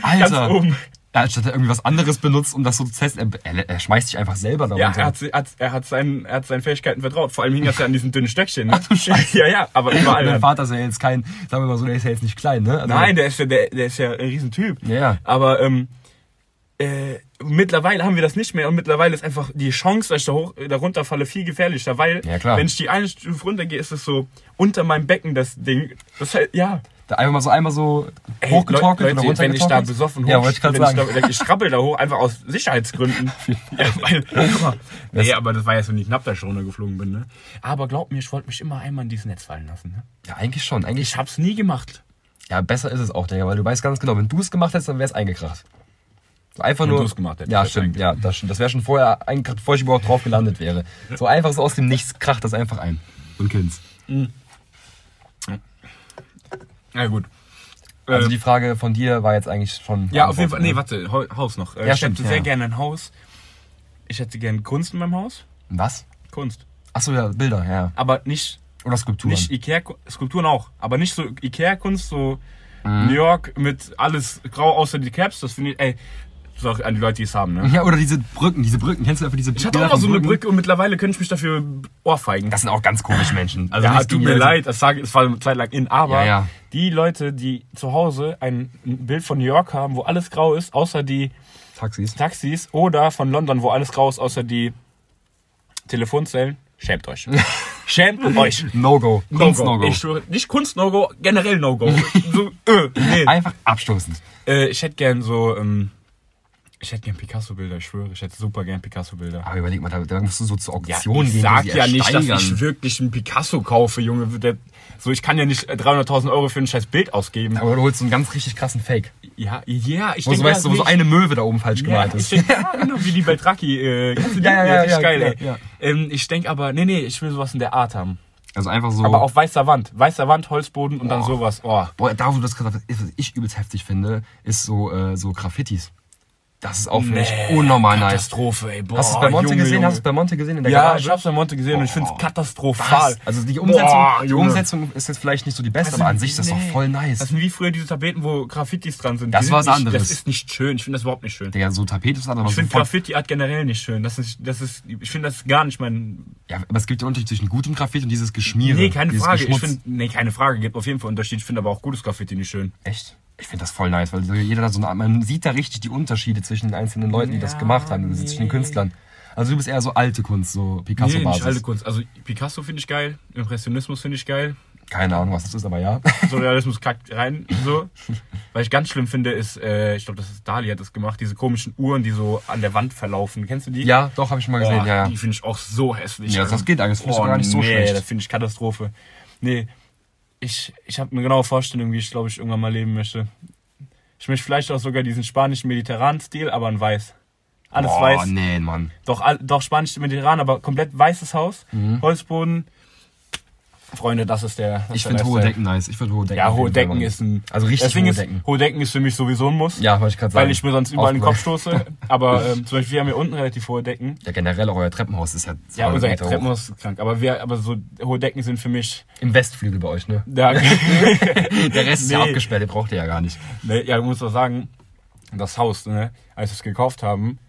ganz Alter! oben. Ja, anstatt er irgendwie was anderes benutzt, um das so zu testen, er, er, schmeißt sich einfach selber Ja, darunter. er hat, hat, er, hat seinen, er hat seinen Fähigkeiten vertraut. Vor allem hing das ja an diesen dünnen Stöckchen. Ne? Ach du Scheiße. Ja, ja, aber überall. Dann. Vater ist ja jetzt kein, sagen wir mal so, der ist ja jetzt nicht klein, ne? Also, Nein, der ist ja, der, der ist ja ein Riesentyp. Ja, ja. Aber ähm, äh, mittlerweile haben wir das nicht mehr und mittlerweile ist einfach die Chance, dass ich da, hoch, da runterfalle, viel gefährlicher, weil Ja, wenn ich die eine Stufe runtergehe, ist es so unter meinem Becken das Ding. Das heißt, ja. Da einfach mal so einmal so hochgetorkelt Leute, oder wenn ich da runtergetorkelt? besoffen hoch, Ja, wollte ich gerade sagen. Ich, da, ich krabbel da hoch, einfach aus Sicherheitsgründen. *laughs* ja, weil, nee, aber das war ja so nicht knapp, dass ich runtergeflogen bin. Ne? Aber glaub mir, ich wollte mich immer einmal in dieses Netz fallen lassen. Ne? Ja, eigentlich schon. Eigentlich, Ich hab's nie gemacht. ja, besser ist es auch, Digga, weil du weißt ganz genau, wenn du es gemacht hättest, dann wäre es eingekracht. Einfach Wenn nur. gemacht hättest, Ja, wär's stimmt. Ja, das stimmt. Das wäre schon vorher eingekracht, bevor ich überhaupt drauf gelandet wäre. *laughs* So einfach so aus dem Nichts kracht das einfach ein. Und Kinds. Ja, gut. Also Äh, die Frage von dir war jetzt eigentlich schon. Ja, auf jeden Fall. Nee, beantwortet, warte, Hau- Haus noch. Äh, Ja, ich stimmt, hätte sehr ja. gerne ein Haus. Ich hätte gerne Kunst in meinem Haus. ne? Was? Kunst. Achso, ja, Bilder, ja. Aber nicht, Oder Skulpturen. nicht Ikea, Skulpturen auch. Aber nicht so Ikea-Kunst, so Mhm. New York mit alles grau außer die Caps. Das finde ich, ey, an die Leute, die es haben, ne? Ja, oder diese Brücken, diese Brücken. Kennst du einfach diese Ich hatte auch mal so eine Brücken? Brücke und mittlerweile könnte ich mich dafür ohrfeigen. Das sind auch ganz komische Menschen. Also ja, nicht tut die, mir also- leid, das sage, es war eine Zeit lang in, aber Ja, ja. die Leute, die zu Hause ein Bild von New York haben, wo alles grau ist, außer die Taxis. Taxis, oder von London, wo alles grau ist, außer die Telefonzellen, schämt euch. *laughs* schämt euch. No-Go. Kunst No-Go. No-Go. Ich schwöre, nicht Kunst-No-Go, generell No-Go. *laughs* so, äh, nee. Einfach abstoßend. äh, ich hätte gern so, ähm, ich hätte gern Picasso-Bilder, ich schwöre, ich hätte super gern Picasso-Bilder. Aber überleg mal, da, da musst du so zur Ja, Auktion ich gehen. sag die sie ja nicht, dass ich wirklich einen Picasso kaufe, Junge. Der, so, ich kann ja nicht 300.000 Euro für ein scheiß Bild ausgeben. Aber du holst so einen ganz richtig krassen Fake. Ja, ja, ich Wo so, denke, weißt du, wo so eine Möwe da oben falsch ja, gemalt ich ist. denk, *laughs* ja, genau, wie die bei Traki. Äh, kennst du die? Ja, ja, ja, ja, geil, ja, ey. ja. Ähm, ich denke aber, nee, nee, ich will sowas in der Art haben. Also einfach so. Aber auf weißer Wand. Weißer Wand, Holzboden und dann Boah. sowas. Oh. Boah, da wo du das gerade, was ich übelst heftig finde, ist so, äh, so Graffitis. Das ist auch, finde ich, unnormal nice. Katastrophe, ey. Boah, Hast du es bei Monte Junge, gesehen? Junge. Hast du es bei Monte gesehen in der Ja, Garage? ich hab's bei Monte gesehen und ich find's Boah. katastrophal. Was? Also die Umsetzung, Boah, die. Umsetzung ist jetzt vielleicht nicht so die beste, aber an sich ist das doch voll nice. Das sind wie früher diese Tapeten, wo Graffitis dran sind. Das sind war was anderes. Das ist nicht schön. Ich finde das überhaupt nicht schön. Digga, so Tapete ist aber Ich finde. Graffiti-Art generell nicht schön. Das ist, das ist, ich finde das gar nicht mein. Ja, aber es gibt den Unterschied zwischen gutem Graffiti und dieses Geschmiere. Nee, keine Frage. Ich Geschmutz. finde, nee, keine Frage. Gibt auf jeden Fall Unterschied. Ich finde aber auch gutes Graffiti nicht schön. Echt? Ich finde das voll nice, weil jeder da so eine, man sieht da richtig die Unterschiede zwischen den einzelnen Leuten, die das gemacht haben, also zwischen den nee. Künstlern. Also du bist eher so alte Kunst, so Nee, Picasso-Basis. nicht alte Kunst. Also Picasso finde ich geil. Impressionismus finde ich geil. Keine Ahnung, was das ist, aber ja. *laughs* Surrealismus kackt rein. So. *laughs* Was ich ganz schlimm finde, ist, äh, ich glaube, das ist Dali hat das gemacht, diese komischen Uhren, die so an der Wand verlaufen. Kennst du die? ja, doch, habe ich mal gesehen, Boah, ja. Die finde ich auch so hässlich. Ja, das geht eigentlich. Das finde ich Oh, gar nicht so nee, schlecht. das finde ich Katastrophe. Nee, ich, ich habe eine genaue Vorstellung, wie ich, glaube ich, irgendwann mal leben möchte. Ich möchte vielleicht auch sogar diesen spanischen mediterranen Stil, aber in weiß. Alles Boah, weiß. nee, Mann. Doch, doch spanisch mediterran, aber komplett weißes Haus, Mhm. Holzboden. Freunde, das ist der. Das Ich finde hohe. Decken nice. Ich würde hohe Decken Ja, hohe Decken ist ein. Also richtig Ding hohe ist, Decken. Hohe Decken ist für mich sowieso ein Muss. Ja, wollte ich gerade sagen. Weil ich mir sonst überall in den Kopf stoße. Aber ähm, zum Beispiel, wir haben hier unten relativ hohe Decken. Ja, generell auch euer Treppenhaus ist ja Ja, 200 unser Meter hoch. Treppenhaus ist krank. Aber, wir, aber so hohe Decken sind für mich. Im Westflügel bei euch, ne? Ja, *laughs* *laughs* Der Rest ist ja abgesperrt, den braucht ihr ja gar nicht. Nee, ja, du musst doch sagen, das Haus, ne, als wir es gekauft haben,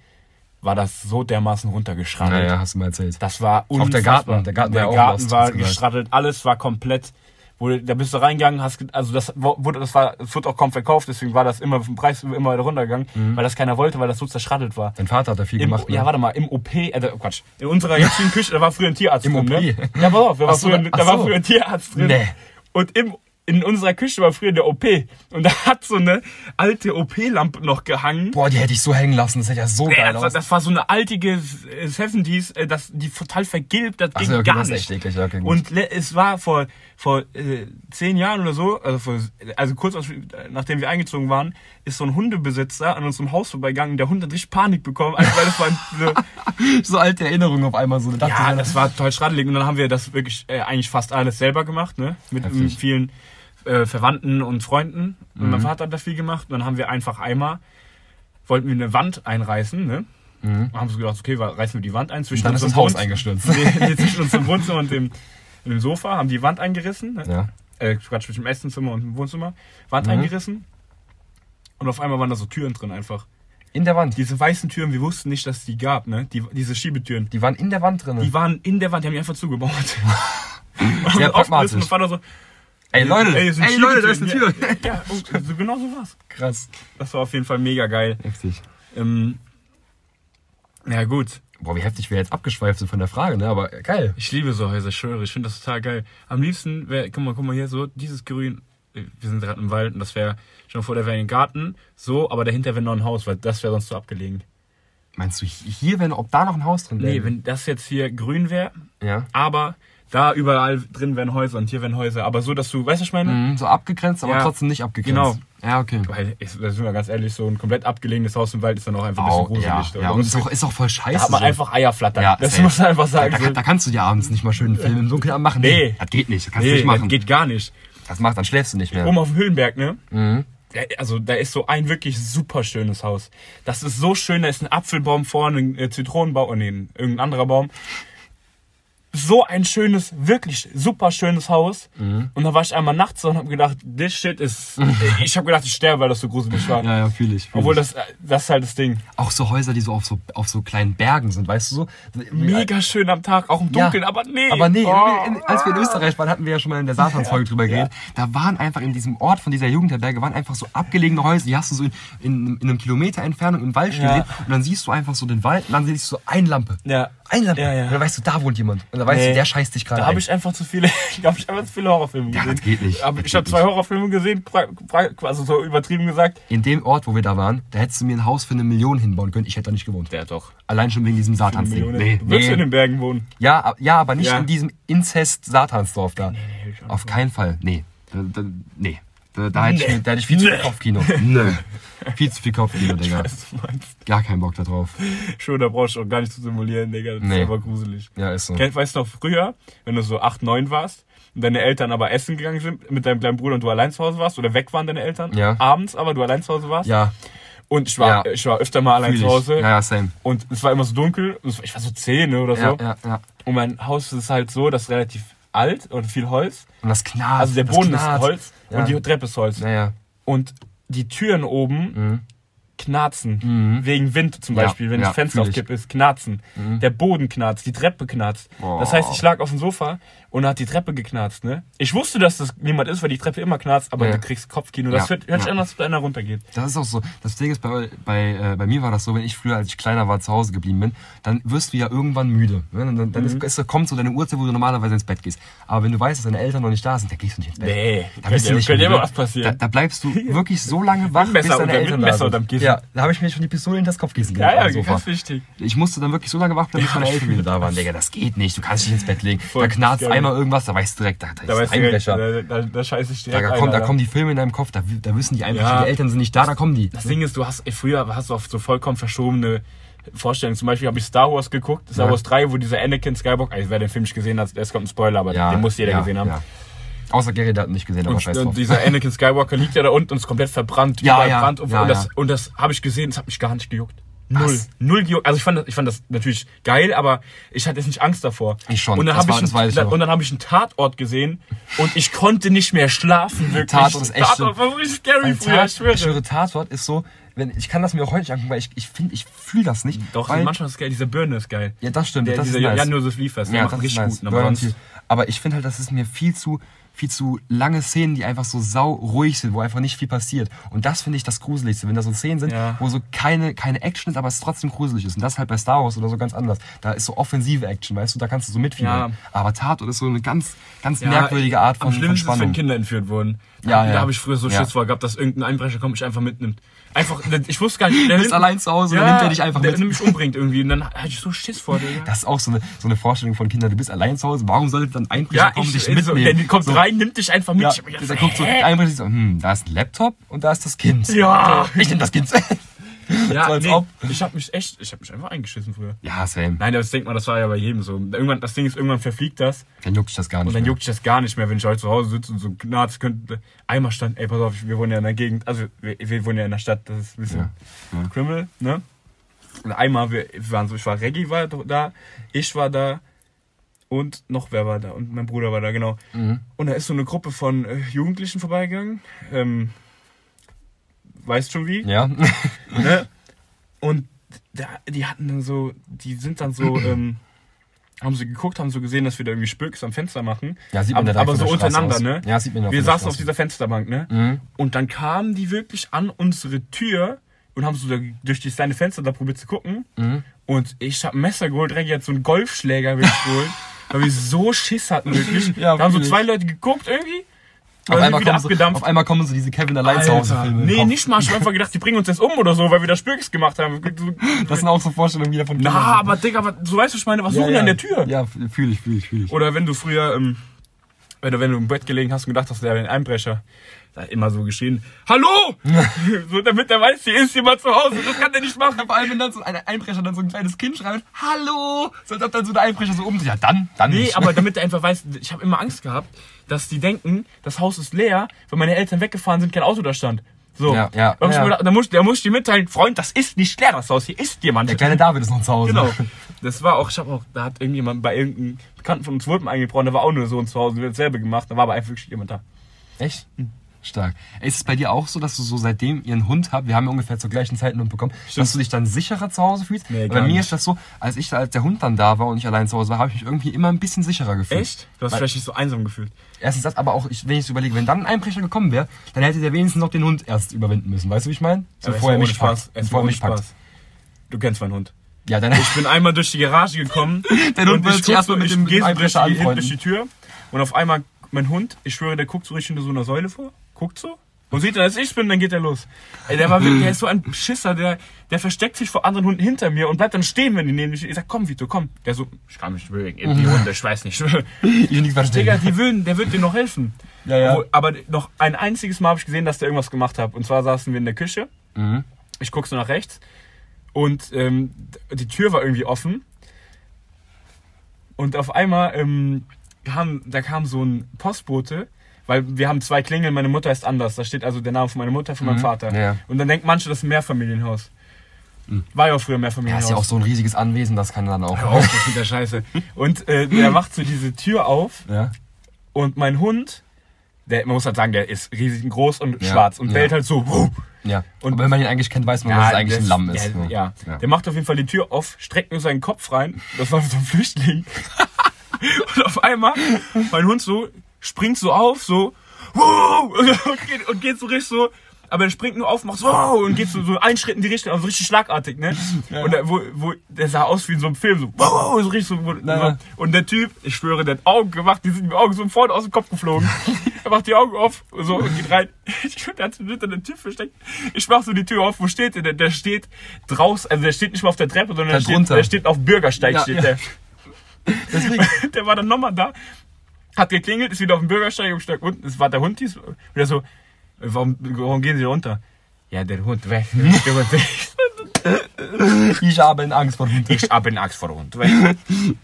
war das so dermaßen runtergeschrammelt. Naja, hast du mal erzählt. Das war Auch der unfassbar. Garten, der Garten der war Garten lost, war gestrattelt, alles war komplett. Wo, da bist du reingegangen, hast, also das wurde, das war, es wurde auch kaum verkauft, deswegen war das immer vom Preis immer weiter runtergegangen, weil das keiner wollte, weil das so zerschrattelt war. Dein Vater hat da viel Im, Mhm. gemacht, ne? Ja, warte mal, im OP, äh, Quatsch, in unserer *laughs* jetzigen Küche, da war früher ein Tierarzt Im drin, OP? ne? Ja, pass auf, da, war so, früher, ach da war so. früher ein Tierarzt drin. Nee. Und im, in unserer Küche war früher der OP. Und da hat so eine alte OP-Lampe noch gehangen. Boah, die hätte ich so hängen lassen. Das hätte ja so Ey, geil das, aus. das war so eine altige äh, 70s, äh, das, die total vergilbt, das Ach ging so, okay, gar das nicht. eklig. Okay. Und es war vor, vor äh, zehn Jahren oder so, also, vor, also kurz aus, nachdem wir eingezogen waren, ist so ein Hundebesitzer an unserem Haus vorbeigegangen. Der Hund hat richtig Panik bekommen, einfach weil das war so, *laughs* so alte Erinnerungen auf einmal so. Da dachte ja, das war total schraddelig. Und dann haben wir das wirklich äh, eigentlich fast alles selber gemacht, ne? Mit vielen äh, Verwandten und Freunden. Und Mhm. mein Vater hat da viel gemacht. Und dann haben wir einfach einmal, wollten wir eine Wand einreißen, ne? Und haben so gedacht, okay, reißen wir die Wand ein zwischen Mhm. dann ist das Haus Wohnz- eingestürzt. Nee, nee, zwischen unserem Wohnzimmer und dem, und dem Sofa, haben die Wand eingerissen. Ne? Ja. Äh, Quatsch, zwischen dem Esszimmer und dem Wohnzimmer. Wand Mhm. eingerissen. Und auf einmal waren da so Türen drin einfach. In der Wand. Die, Diese weißen Türen, wir wussten nicht, dass es die gab, ne? Die, diese Schiebetüren. die waren in der Wand drin. Die waren in der Wand, die haben die einfach zugebaut. *laughs* *laughs* Und haben Sehr pragmatisch. Und Vater so, Ey Leute, ey, ey Leute, da ist eine Tür. Ja, ja und so genau so war's. Krass. Das war auf jeden Fall mega geil. Heftig. Ähm, ja gut, Boah, wie heftig wir jetzt abgeschweift sind von der Frage, ne? Aber geil. ich liebe so Häuser, ich schwöre, ich finde das total geil. Am liebsten wäre, guck mal, guck mal hier, so dieses Grün, äh, wir sind gerade im Wald und das wäre, schon vor, der wäre ein Garten, so, aber dahinter wäre noch ein Haus, weil das wäre sonst so abgelegen. Meinst du hier, wenn, ob da noch ein Haus drin wäre? Nee, wenn das jetzt hier grün wäre, Ja. aber da überall drin wären Häuser und hier wären Häuser, aber so, dass du, weißt du, was ich meine? Mhm, so abgegrenzt, aber Ja. trotzdem nicht abgegrenzt. Genau. Ja, okay. Weil, ich, da sind wir ganz ehrlich, so ein komplett abgelegenes Haus im Wald ist dann auch einfach ein bisschen ja, gruselig. ja, und ist auch, ist auch voll da scheiße. hat man so. einfach Eier flattern. Ja, das safe. muss man einfach da, sagen. da, da kannst du dir abends nicht mal schön einen Film im Dunkeln machen. Nee. Das geht nicht. Das kannst du nee, nicht machen. das geht gar nicht. Das macht, dann schläfst du nicht mehr. Oben auf dem Höhenberg, ne? Mhm. Da, also da ist so ein wirklich super schönes Haus. Das ist so schön, da ist ein Apfelbaum vorne, ein äh, Zitronenbaum, oh nee, ein- irgendein anderer Baum. So ein schönes, wirklich super schönes Haus. Mhm. Und da war ich einmal nachts und habe gedacht, this shit ist. *laughs* ich habe gedacht, ich sterbe, weil das so gruselig war. Ja, ja, fühle ich. Fühl Obwohl ich. das, das ist halt das Ding. Auch so Häuser, die so auf so, auf so kleinen Bergen sind, weißt du so? Mega schön am Tag, auch im Ja. Dunkeln, aber nee. Aber nee, Oh. in, als wir in Österreich waren, hatten wir ja schon mal in der *laughs* Satansfolge drüber geredet. Da waren einfach in diesem Ort von dieser Jugendherberge waren einfach so abgelegene Häuser, die hast du so in, in, in einem Kilometer Entfernung im Wald stehen Ja. und dann siehst du einfach so den Wald und dann siehst du so eine Lampe. Ja. Eine Lampe. Ja, ja. Und dann weißt du, da wohnt jemand. Und dann weißt Nee. du, der scheißt dich gerade Da habe ich einfach zu viele, *laughs* da habe ich einfach zu viele Horrorfilme Ja, gesehen. das geht nicht. Aber ich habe zwei. Horrorfilme gesehen, also so übertrieben gesagt. in dem Ort, wo wir da waren, da hättest du mir ein Haus für eine Million hinbauen können. Ich hätte da nicht gewohnt. Der doch. Allein schon wegen diesem Satansding. Nee, du in nee. den Bergen wohnen. Ja, ja, aber nicht Ja. in diesem Inzest-Satansdorf da. nee, auch Auf keinen Fall. Nee. Nee. Da, da, hätte ich, Nee. da hätte ich viel zu viel Nee. Kopfkino. *laughs* Nö. Viel zu viel Kopfkino, Digga. Was du meinst. Gar keinen Bock da drauf. Schon, da brauchst du auch gar nicht zu simulieren, Digga. Das Nee. ist aber gruselig. Ja, ist so. Kennt, weißt du noch, früher, wenn du so 8, 9 warst und deine Eltern aber essen gegangen sind mit deinem kleinen Bruder und du allein zu Hause warst oder weg waren deine Eltern, Ja. abends aber du allein zu Hause warst Ja, und ich war, Ja. ich war öfter mal allein fühl zu ich. Hause Ja, ja, same. und es war immer so dunkel, ich war so 10 oder so Ja, ja, ja. und mein Haus ist halt so, das ist relativ alt und viel Holz, Und das knarrt. also der Boden knarrt. ist Holz Ja. und die Treppe ist Holz Naja. und die Türen oben Mhm. Knarzen. Mhm. Wegen Wind zum Ja, Beispiel, wenn ja, das Fenster ich. aufkippt, ist knarzen. Mhm. Der Boden knarzt, die Treppe knarzt. Boah. Das heißt, ich lag auf dem Sofa und da hat die Treppe geknarzt, ne? Ich wusste, dass das niemand ist, weil die Treppe immer knarzt, aber Ja. du kriegst Kopfkino. Das Ja, wird, hört sich ja. an, als ob da einer runtergeht. Das ist auch so. Das Ding ist, bei, bei, äh, bei mir war das so, wenn ich früher, als ich kleiner war, zu Hause geblieben bin, dann wirst du ja irgendwann müde. Ne? Dann, dann Mhm. ist, kommt so deine Uhrzeit, wo du normalerweise ins Bett gehst. Aber wenn du weißt, dass deine Eltern noch nicht da sind, dann gehst du nicht ins Bett. Nee, Da bist du nicht immer was Da, passieren. da bleibst du wirklich so lange wach, bis deine Eltern da sind. Ja, da habe ich mir schon die Pistole hinter das Kopfkissen ja, gelegt ja, am Sofa. ganz wichtig. Ich musste dann wirklich so lange wach bleiben, bis Ja, meine Eltern wieder da waren. *laughs* Digga, das geht nicht. Du kannst dich ins Bett legen. Voll da knarzt geil. einmal irgendwas, da weißt du direkt, da, da ist Da, ein weißt du, direkt, Einbrecher. da, da, da scheiße ich Da, direkt kommt, ein, da kommen die Filme in deinem Kopf, da, da wissen die Einbrecher, Ja. die Eltern sind nicht da, da kommen die. Das Ding ist, du hast, früher hast du oft so vollkommen verschobene Vorstellungen. Zum Beispiel habe ich Star Wars geguckt, Star Ja. Wars 3, wo dieser Anakin Skywalker, also wer den Film nicht gesehen hat, es kommt ein Spoiler, aber den muss jeder ja, gesehen haben. Außer Gary, der hat nicht gesehen, aber scheiß drauf. dieser Anakin Skywalker liegt ja da unten und ist komplett verbrannt, Ja, ja, Brand und, ja, und das, und das habe ich gesehen, das hat mich gar nicht gejuckt. Null. Was? Null gejuckt. Also ich fand, das, ich fand das natürlich geil, aber ich hatte jetzt nicht Angst davor. Ich schon. Und dann habe ich, ich noch. und dann habe ich einen Tatort gesehen und ich konnte nicht mehr schlafen, wirklich. Tatort ist echt Tatort war richtig scary früher, Tat, ich schwöre. ich schwöre, Tatort ist so, wenn, ich kann das mir auch heute nicht angucken, weil ich, ich finde, ich fühle das nicht. Doch, weil, manchmal ist es geil, diese Birne ist geil. Ja, das stimmt, Der, das dieser ist nice. Jan-Josef Liefers, der ja, macht richtig nice. gut. Aber, aber ich finde halt, das ist mir viel zu, viel zu lange Szenen, die einfach so sau ruhig sind, wo einfach nicht viel passiert. Und das finde ich das Gruseligste, wenn da so Szenen sind, Ja. wo so keine, keine Action ist, aber es trotzdem gruselig ist. Und das halt bei Star Wars oder so ganz anders. Da ist so offensive Action, weißt du, da kannst du so mitfiebern. Ja. Aber Tatort ist so eine ganz, ganz Ja, merkwürdige Art von, Am von schlimmsten ist, Spannung. wenn Kinder entführt wurden. Da, Ja, da habe ich früher so. Schiss vor gehabt, dass irgendein Einbrecher kommt, mich einfach mitnimmt. Einfach, ich wusste gar nicht. Der Du bist nimmt- allein zu Hause, dann nimmt er dich einfach der mit. mich umbringt irgendwie. Und dann hatte ich so Schiss vor, Digga. Das ist auch so eine, so eine Vorstellung von Kindern. Du bist allein zu Hause, warum sollte dann ein Einbrecher Ja, kommen, ich, dich so, mitnehmen? der kommt so, rein, nimmt dich einfach mit. Ja, Ich hab gedacht, der guckt so, der Einbrecher so, hm, da ist ein Laptop und da ist das Kind. Ja. Ich nehme das Kind. *laughs* Ja, nee, ich habe mich echt, ich habe mich einfach eingeschissen früher. Ja, same. Nein, das denkt man, das war ja bei jedem so. Irgendwann, das Ding ist, irgendwann verfliegt das Dann juckt dich das gar nicht und dann mehr. juckt ich das gar nicht mehr, wenn ich heute zu Hause sitze und so knarzt könnte. Einmal stand, ey, pass auf, wir wohnen ja in der Gegend, also wir, wir wohnen ja in der Stadt, das ist ein bisschen Ja, ja. Criminal, ne? Und einmal, wir, wir waren so, ich war, Reggie war da, ich war da und noch wer war da und mein Bruder war da, genau. Mhm. Und da ist so eine Gruppe von äh, Jugendlichen vorbeigegangen, ähm, weißt schon wie? Ja. ne? Und da, die hatten dann so, die sind dann so, *clears throat* ähm, haben sie geguckt, haben so gesehen, dass wir da irgendwie Spöks am Fenster machen. Ja, sieht man aber, aber so untereinander, aus. ne? Ja, sieht man ja Wir saßen auf dieser Fensterbank, ne? Mhm. Und dann kamen die wirklich an unsere Tür und haben so da, durch die kleine Fenster da probiert zu gucken. Mhm. Und ich hab ein Messer geholt, direkt jetzt so einen Golfschläger wirklich *laughs* geholt. weil wir so Schiss hatten wirklich. Ja, da haben so wirklich. zwei Leute geguckt irgendwie. Auf einmal, kommen so, auf einmal kommen so diese Kevin allein zu Hause Filme. nee, nicht mal. Ich hab einfach gedacht, die bringen uns jetzt um oder so, weil wir da Spürkes gemacht haben. *laughs* Das sind auch so Vorstellungen wieder von Na, Kindern. aber Digga, was, so weißt du, ich meine, was ja, suchen ja. an der Tür? Ja, fühle ich, fühle ich, fühle ich. Oder wenn du früher, ähm, wenn du, wenn du im Bett gelegen hast und gedacht hast, der wäre ein Einbrecher, da hat immer so geschrien, Hallo! *laughs* so, damit er weiß, hier ist jemand zu Hause. Das kann der nicht machen. Vor allem, wenn dann so ein Einbrecher dann so ein kleines Kind schreibt, Hallo! So als ob dann so der Einbrecher so umdreht. Ja, dann, dann Nee, nicht. aber *laughs* damit er einfach weiß, ich habe immer Angst gehabt, dass die denken, das Haus ist leer, weil meine Eltern weggefahren sind, kein Auto da stand. So. Ja, ja, Da, hab ja. da muss, da muss ich dir mitteilen, Freund, das ist nicht leer, das Haus, hier ist jemand. Der kleine David ist noch zu Hause. Genau. Das war auch, ich habe auch, da hat irgendjemand bei irgendeinem Bekannten von uns Wurpen eingebrochen, da war auch nur so ein zu Hause, der hat dasselbe gemacht, da war aber einfach wirklich jemand da. Echt? Stark. Ist es bei dir auch so, dass du so seitdem ihr einen Hund habt, wir haben ja ungefähr zur gleichen Zeit einen Hund bekommen, dass du dich dann sicherer zu Hause fühlst? Nee, bei mir nicht. ist das so, als ich als der Hund dann da war und ich allein zu Hause war, habe ich mich irgendwie immer ein bisschen sicherer gefühlt. Echt? Du hast Weil- vielleicht nicht so einsam gefühlt. Erstens das, aber auch, ich, wenn ich so überlege, wenn dann ein Einbrecher gekommen wäre, dann hätte der wenigstens noch den Hund erst überwinden müssen. Weißt du, wie ich meine? So bevor er es mich Spaß. packt. Es Bevor er mich packt. Spaß. Du kennst meinen Hund. Ja, dann Ich bin einmal durch die Garage gekommen. *laughs* Der Hund guck erstmal mit dem- hinten anfreunden. durch die Tür und auf einmal mein Hund, ich schwöre, der guckt so richtig hinter so einer Säule vor, guckt so und sieht dann, dass ich bin, dann geht er los. Ey, der war wirklich, der ist so ein Schisser, der, der versteckt sich vor anderen Hunden hinter mir und bleibt dann stehen, wenn die neben mich. Ich sag, komm, Vito, komm. Der so, ich kann mich bewegen, die Hunde, ich weiß nicht. *laughs* ich will nichts verstehen. Digga, die würden, der wird dir noch helfen. Ja, ja. Aber noch ein einziges Mal habe ich gesehen, dass der irgendwas gemacht hat. Und zwar saßen wir in der Küche. Mhm. Ich guck so nach rechts und ähm, die Tür war irgendwie offen. Und auf einmal ähm, kam, da kam so ein Postbote, weil wir haben zwei Klingeln, meine Mutter ist anders. Da steht also der Name von meiner Mutter, von meinem Mhm. Vater. Ja, ja. Und dann denken manche, das ist ein Mehrfamilienhaus. War ja auch früher ein Ja, Mehrfamilienhaus. ist ja auch so ein riesiges Anwesen, das kann dann auch. Hör auf, das ist wieder scheiße. Und äh, der macht so diese Tür auf Ja. und mein Hund, der, man muss halt sagen, der ist riesig groß und Ja, schwarz und ja. bellt halt so. Wuh. Ja. Und- Und wenn man ihn eigentlich kennt, weiß man, dass es eigentlich das- ein Lamm ist. Ja, ja. Ja. Der macht auf jeden Fall die Tür auf, streckt nur seinen Kopf rein. Das war so ein Flüchtling. *laughs* und auf einmal, mein Hund so, springt so auf, so, wow, *laughs* und geht, und geht so richtig so, aber er springt nur auf, macht so, wow, und geht so, so einen Schritt in die Richtung, also richtig schlagartig, ne? Und der, wo, wo, der sah aus wie in so einem Film, so, wow, so richtig so, wo, so. Und der Typ, ich schwöre, der hat Augen gemacht, die sind die Augen sofort aus dem Kopf geflogen. *laughs* er macht die Augen auf, so, und geht rein. *laughs* Ich schwöre, der hat sich hinter der Tür versteckt. Ich mach so die Tür auf, wo steht der? Der, steht draußen, also der steht nicht mal auf der Treppe, sondern der steht, der steht auf Bürgersteig, Ja, steht ja. der. Deswegen. Der war dann nochmal da, hat geklingelt, ist wieder auf dem Bürgersteig und steigt unten. Es war der Hund, dies, und der so, warum, warum gehen Sie runter? Ja, der Hund weg. *laughs* Der Hund weg. Ich habe Angst vor Hunden. Ich hab in Angst vor dem Hund. Weg.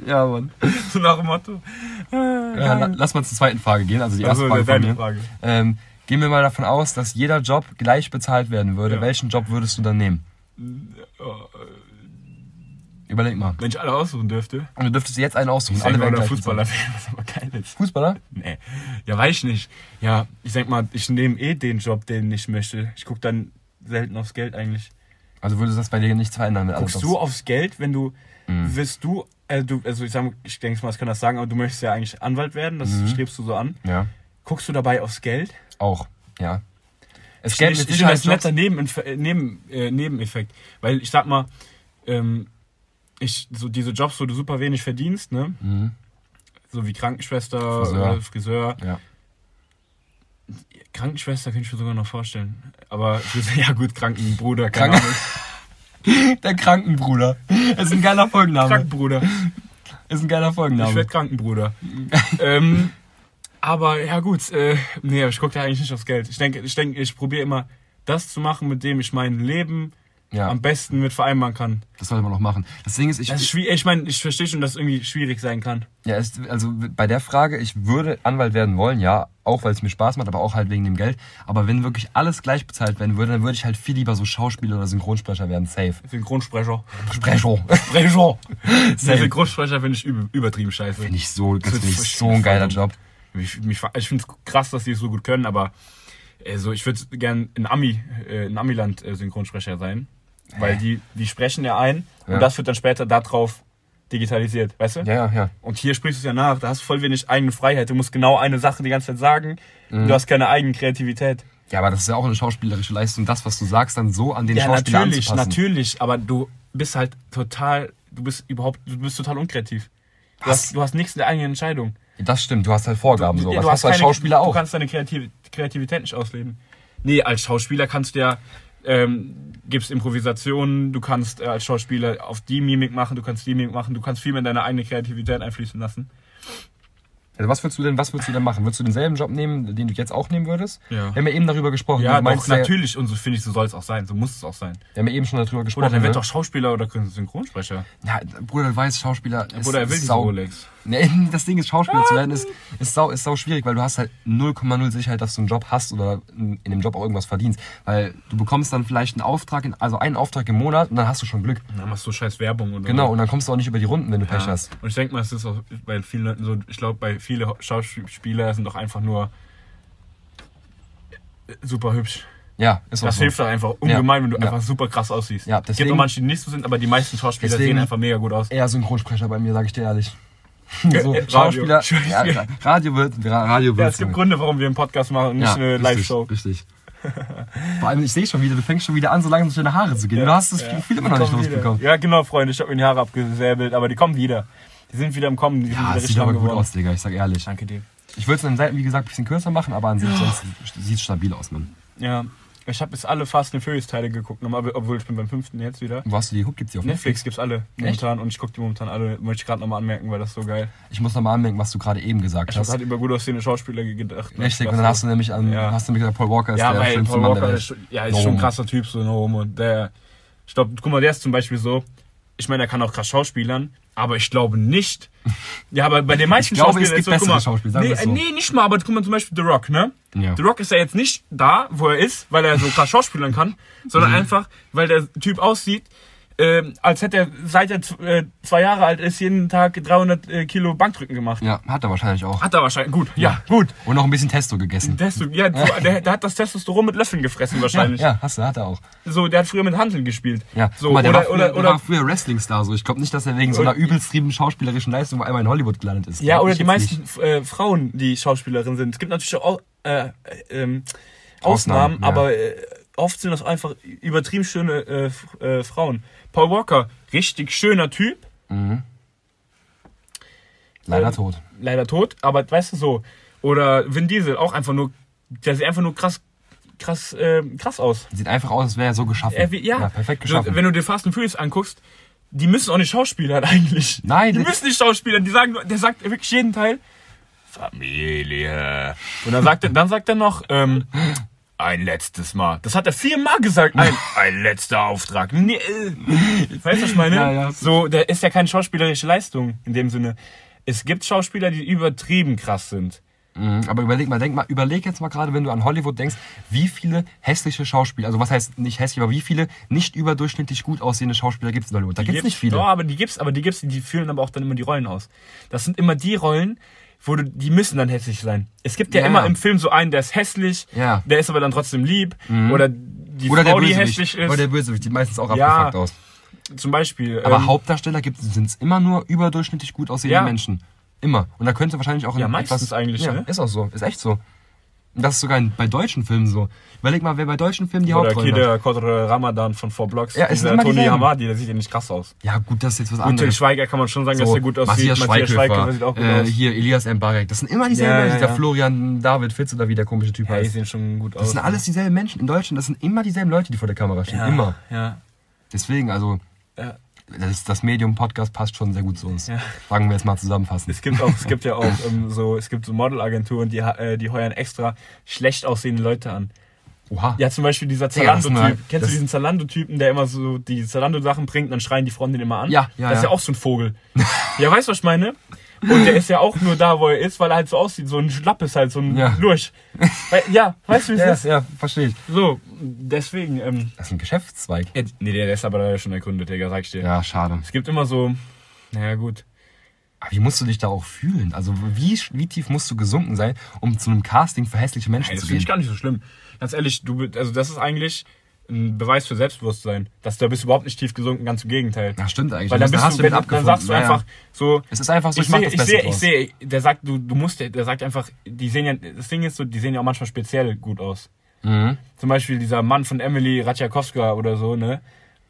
Ja, Mann. So nach dem Motto. Ja, la- lass mal zur zweiten Frage gehen, also die erste Also, Frage von mir. Frage. Ähm, gehen wir mal davon aus, dass jeder Job gleich bezahlt werden würde. Ja. Welchen Job würdest du dann nehmen? Überleg mal. Wenn ich alle aussuchen dürfte. Und du dürftest jetzt einen aussuchen. Ich Alle denke mal, werden Fußballer wäre, was *laughs* aber geil ist. Fußballer? Nee. Ja, weiß ich nicht. Ja, ich denk mal, ich nehme eh den Job, den ich möchte. Ich guck dann selten aufs Geld eigentlich. Also würde das bei dir nichts verändern? Mit Guckst du aufs- Geld, wenn du, wirst du, äh, du, also ich sag, ich denke mal, ich kann das sagen, aber du möchtest ja eigentlich Anwalt werden, das strebst du so an. Ja, Guckst du dabei aufs Geld? auch. Ja. Es Ich, gäbe ich, ich finde das ein netter. Neben, äh, Neben, äh, Nebeneffekt. Weil ich sag mal, ähm, ich, so diese Jobs, wo du super wenig verdienst, ne? Mhm. So wie Krankenschwester, Friseur. Friseur. Friseur. Ja. Krankenschwester könnte ich mir sogar noch vorstellen. Aber ja gut, Krankenbruder, Kranken- keine Ahnung. *laughs* Der Krankenbruder. Ist ein geiler Folgenname. Krankenbruder. Ist ein geiler Ich Folgenname. werde Krankenbruder. ähm, aber ja gut, äh, nee, ich gucke da eigentlich nicht aufs Geld. Ich denke, ich denke, ich probiere immer das zu machen, mit dem ich mein Leben Ja, am besten mit vereinbaren kann. das sollte man noch machen. Das Ding ist, ich, ist ich meine, ich verstehe schon, dass es irgendwie schwierig sein kann. Ja, ist, also bei der Frage, ich würde Anwalt werden wollen, ja, auch weil es mir Spaß macht, aber auch halt wegen dem Geld. Aber wenn wirklich alles gleich bezahlt werden würde, dann würde ich halt viel lieber so Schauspieler oder Synchronsprecher werden, safe. Synchronsprecher. Sprecher. Sprecher. *laughs* Safe. Synchronsprecher finde ich üb- übertrieben scheiße. Finde ich so, das Das finde ich so ein geiler Job. Ich, ich finde es krass, dass die es so gut können, aber also ich würde gern in Ami, äh, in Amiland äh, Synchronsprecher sein. Weil die, die sprechen ja ein Ja. und das wird dann später darauf digitalisiert, weißt du? Ja, ja, ja. Und hier sprichst du es ja nach, da hast du voll wenig eigene Freiheit. Du musst genau eine Sache die ganze Zeit sagen. Mhm. und Du hast keine eigene Kreativität. Ja, aber das ist ja auch eine schauspielerische Leistung, das, was du sagst, dann so an den Ja, Schauspieler natürlich, anzupassen. natürlich, aber du bist halt total, du bist überhaupt, du bist total unkreativ. Du Was? hast, du hast nichts in der eigenen Entscheidung. Das stimmt, du hast halt Vorgaben so. Ja, Was du hast du als keine- Schauspieler Du auch? kannst deine Kreativ Kreativität nicht ausleben. Nee, als Schauspieler kannst du ja, ähm, gibst Improvisationen, du kannst äh, als Schauspieler auf die Mimik machen, du kannst die Mimik machen, du kannst viel mehr in deine eigene Kreativität einfließen lassen. Also was würdest du denn, was würdest du denn machen? Würdest du denselben Job nehmen, den du jetzt auch nehmen würdest? Ja. Wir haben ja eben darüber gesprochen. Ja, du meinst doch, natürlich, und so finde ich, so soll es auch sein, so muss es auch sein. Wir haben ja eben schon darüber gesprochen. Oder der wird ne? doch Schauspieler oder Synchronsprecher. Ja, Bruder, du weißt, Schauspieler ist, Oder er will ist sau, Rolex. Nee, *laughs* das Ding ist, Schauspieler zu werden, ist, ist, sau, ist sau schwierig, weil du hast halt 0,0 Sicherheit, dass du einen Job hast oder in, in dem Job auch irgendwas verdienst. Weil du bekommst dann vielleicht einen Auftrag, in, also einen Auftrag im Monat und dann hast du schon Glück. Dann machst du scheiß Werbung oder Genau, und dann kommst du auch nicht über die Runden, wenn du Pech Ja. hast. Und ich denke mal, es ist auch bei vielen Leuten so, ich glaube, bei vielen Schauspieler sind doch einfach nur super hübsch. Ja, ist Das so. hilft doch einfach ungemein, wenn du Ja. einfach super krass aussiehst. Ja, es gibt deswegen- auch manche, die nicht so sind, aber die meisten Schauspieler Deswegen- sehen einfach mega gut aus. Eher Synchronsprecher bei mir, sage ich dir ehrlich. *laughs* So, Radio. Schauspieler, *laughs* ja, Radio wird, Radio Ja, es gibt Gründe, warum wir einen Podcast machen und nicht eine richtig, Live-Show. Richtig. *laughs* Vor allem, ich sehe schon wieder, du fängst schon wieder an, so langsam durch deine Haare zu gehen. Du hast das Ja. Gefühl immer noch nicht wieder. losbekommen. Ja, genau, Freunde. Ich habe mir die Haare abgesäbelt, aber die kommen wieder. Die sind wieder im Kommen. Die Ja, das sieht aber gut geworden. aus, Digga, ich sag ehrlich. Danke dir. Ich würde es an den Seiten, wie gesagt, ein bisschen kürzer machen, aber an sich sonst sieht es stabil aus, Mann. Ja, ich habe jetzt alle Fast and Furious Teile geguckt, nochmal, obwohl ich bin beim fünften jetzt wieder. Du die Hook? Gibt's die auf Netflix gibt's alle momentan und ich gucke die momentan alle. Möchte ich gerade nochmal anmerken, weil das ist so geil. Ich muss nochmal anmerken, was du gerade eben gesagt Ich habe hast. gerade über gut aussehende Schauspieler gedacht. Richtig, und dann hast du nämlich an, Ja. hast du nämlich gesagt, Paul Walker ist ja, der weil schlimmste Paul Mann Walker der ist, Welt. schon- ja, ist No schon ein krasser Typ, so no homo. Der, ich glaube, guck mal, der ist zum Beispiel so, ich meine, er kann auch krass schauspielern, aber ich glaube nicht. *laughs* Ja, aber bei den meisten Ich glaube, es Schauspielern gibt ist so, Schauspieler, nee, es so. nee, nicht mal, aber guck mal zum Beispiel The Rock, ne? Ja. The Rock ist ja jetzt nicht da, wo er ist, weil er so krass schauspielern kann, sondern Mhm. einfach, weil der Typ aussieht, ähm, als hätte er, seit er äh, zwei Jahre alt ist, jeden Tag 300 äh, Kilo Bankdrücken gemacht. Ja, hat er wahrscheinlich auch. Hat er wahrscheinlich. Gut, ja, gut. Und noch ein bisschen Testo gegessen. Testo, ja, so, der, der hat das Testosteron mit Löffeln gefressen Ja, wahrscheinlich. ja, hast du, hat er auch. So, der hat früher mit Handeln gespielt. Ja, so, mal, der, oder, war früher, oder, der oder, war früher Wrestling-Star. So. Ich glaube nicht, dass er wegen so einer Oder- übelst trieben schauspielerischen Leistung auf einmal in Hollywood gelandet ist. ja, oder die meisten äh, Frauen, die Schauspielerinnen sind. Es gibt natürlich auch äh, äh, ähm, Ausnahmen, Ausnahmen, ja. aber äh, oft sind das einfach übertrieben schöne äh, äh, Frauen. Paul Walker, richtig schöner Typ, Mhm. Leider Ähm, tot. leider tot, aber weißt du so. Oder Vin Diesel, auch einfach nur, der sieht einfach nur krass, krass, äh, krass aus. Sieht einfach aus, als wäre er so geschaffen. Er, wie- ja, perfekt so, geschaffen. wenn du dir Fast and Furious anguckst, die müssen auch nicht Schauspielern *laughs* eigentlich. Nein, die müssen nicht Schauspielern. Die sagen, nur- der sagt wirklich jeden Teil Familie. Und dann sagt er, dann sagt er noch ähm, *laughs* ein letztes Mal. Das hat er viermal gesagt. Ein, *laughs* ein letzter Auftrag. Nee, äh, weißt du, was ich meine? Ja, ja. So, der ist ja keine schauspielerische Leistung in dem Sinne. Es gibt Schauspieler, die übertrieben krass sind. Mhm, Aber überleg mal, denk mal, überleg jetzt mal gerade, wenn du an Hollywood denkst, wie viele hässliche Schauspieler, also was heißt nicht hässlich, aber wie viele nicht überdurchschnittlich gut aussehende Schauspieler gibt es in Hollywood? Da gibt es nicht viele. Ja, aber die gibt's, aber die gibt's, die führen aber auch dann immer die Rollen aus. Das sind immer die Rollen, wo du, die müssen dann hässlich sein. Es gibt ja, Ja. immer im Film so einen, der ist hässlich, Ja. Mhm. der ist aber dann trotzdem lieb. Oder die Oder der Frau, die hässlich ist. Oder der Bösewicht, sieht meistens auch Ja, abgefuckt aus. zum Beispiel. Aber ähm, Hauptdarsteller sind es immer nur überdurchschnittlich gut aussehende Ja. Menschen. Immer. Und da könnte wahrscheinlich auch in Ja, meistens etwas, eigentlich, Ja, ne? ist auch so. Ist echt so. Und das ist sogar bei deutschen Filmen so. Überleg mal, wer bei deutschen Filmen die oder Hauptrollen hier hat. der Kodre Ramadan von Four Blocks. Ja, Dieser immer Tony. Hamadi, der sieht ja nicht krass aus. Ja, gut, das ist jetzt was Gut, anderes. Schweiger kann man schon sagen, dass So, der gut aussieht. Matthias Schweighöfer, sieht auch gut äh, aus. hier Elias Mbarek. Das sind immer dieselben Ja, Leute. ja, Der ja. Florian David Fitz oder wie der komische Typ Ja, die heißt. sehen schon gut aus. Das sind alles dieselben Menschen in Deutschland. Das sind immer dieselben Leute, die vor der Kamera stehen. ja, Immer. Ja. Deswegen, also, ja. Das, das Medium-Podcast passt schon sehr gut zu uns. Ja. Sagen wir jetzt mal zusammenfassen. Es gibt auch, es gibt ja auch *laughs* ähm, so, es gibt so Modelagenturen, die, äh, die heuern extra schlecht aussehende Leute an. Oha. Ja, zum Beispiel dieser Zalando-Typ. Kennst du diesen Zalando-Typen, der immer so die Zalando-Sachen bringt, dann schreien die Frauen den immer an? Ja, ja, Das ist ja ja. auch so ein Vogel. *laughs* ja, weißt du, was ich meine? Und der ist ja auch nur da, wo er ist, weil er halt so aussieht. So ein Schlapp ist halt, so ein Ja. Lurch. Ja, weißt du, wie es Ja, ist? ja, verstehe ich. So, deswegen, ähm, Das ist ein Geschäftszweig. ja, nee, der ist aber leider schon ergründet, Digga, sag ich dir. Ja, schade. Es gibt immer so, naja, gut. Aber wie musst du dich da auch fühlen? Also wie, wie tief musst du gesunken sein, um zu einem Casting für hässliche Menschen Nein, das zu finde gehen? ich gar nicht so schlimm. Ganz ehrlich, du, also das ist eigentlich ein Beweis für Selbstbewusstsein. Dass da bist du überhaupt nicht tief gesunken, ganz im Gegenteil. Ja, stimmt eigentlich. Weil dann, Da bist hast du, wenn, dann sagst du Ja, ja. einfach so, Es ist einfach so, ich, ich sehe, ich sehe, ich sehe, der sagt, du, du musst, der sagt einfach, die sehen ja, das Ding ist so, die sehen ja auch manchmal speziell gut aus. Mhm. Zum Beispiel dieser Mann von Emily Ratsjakowska oder so, ne?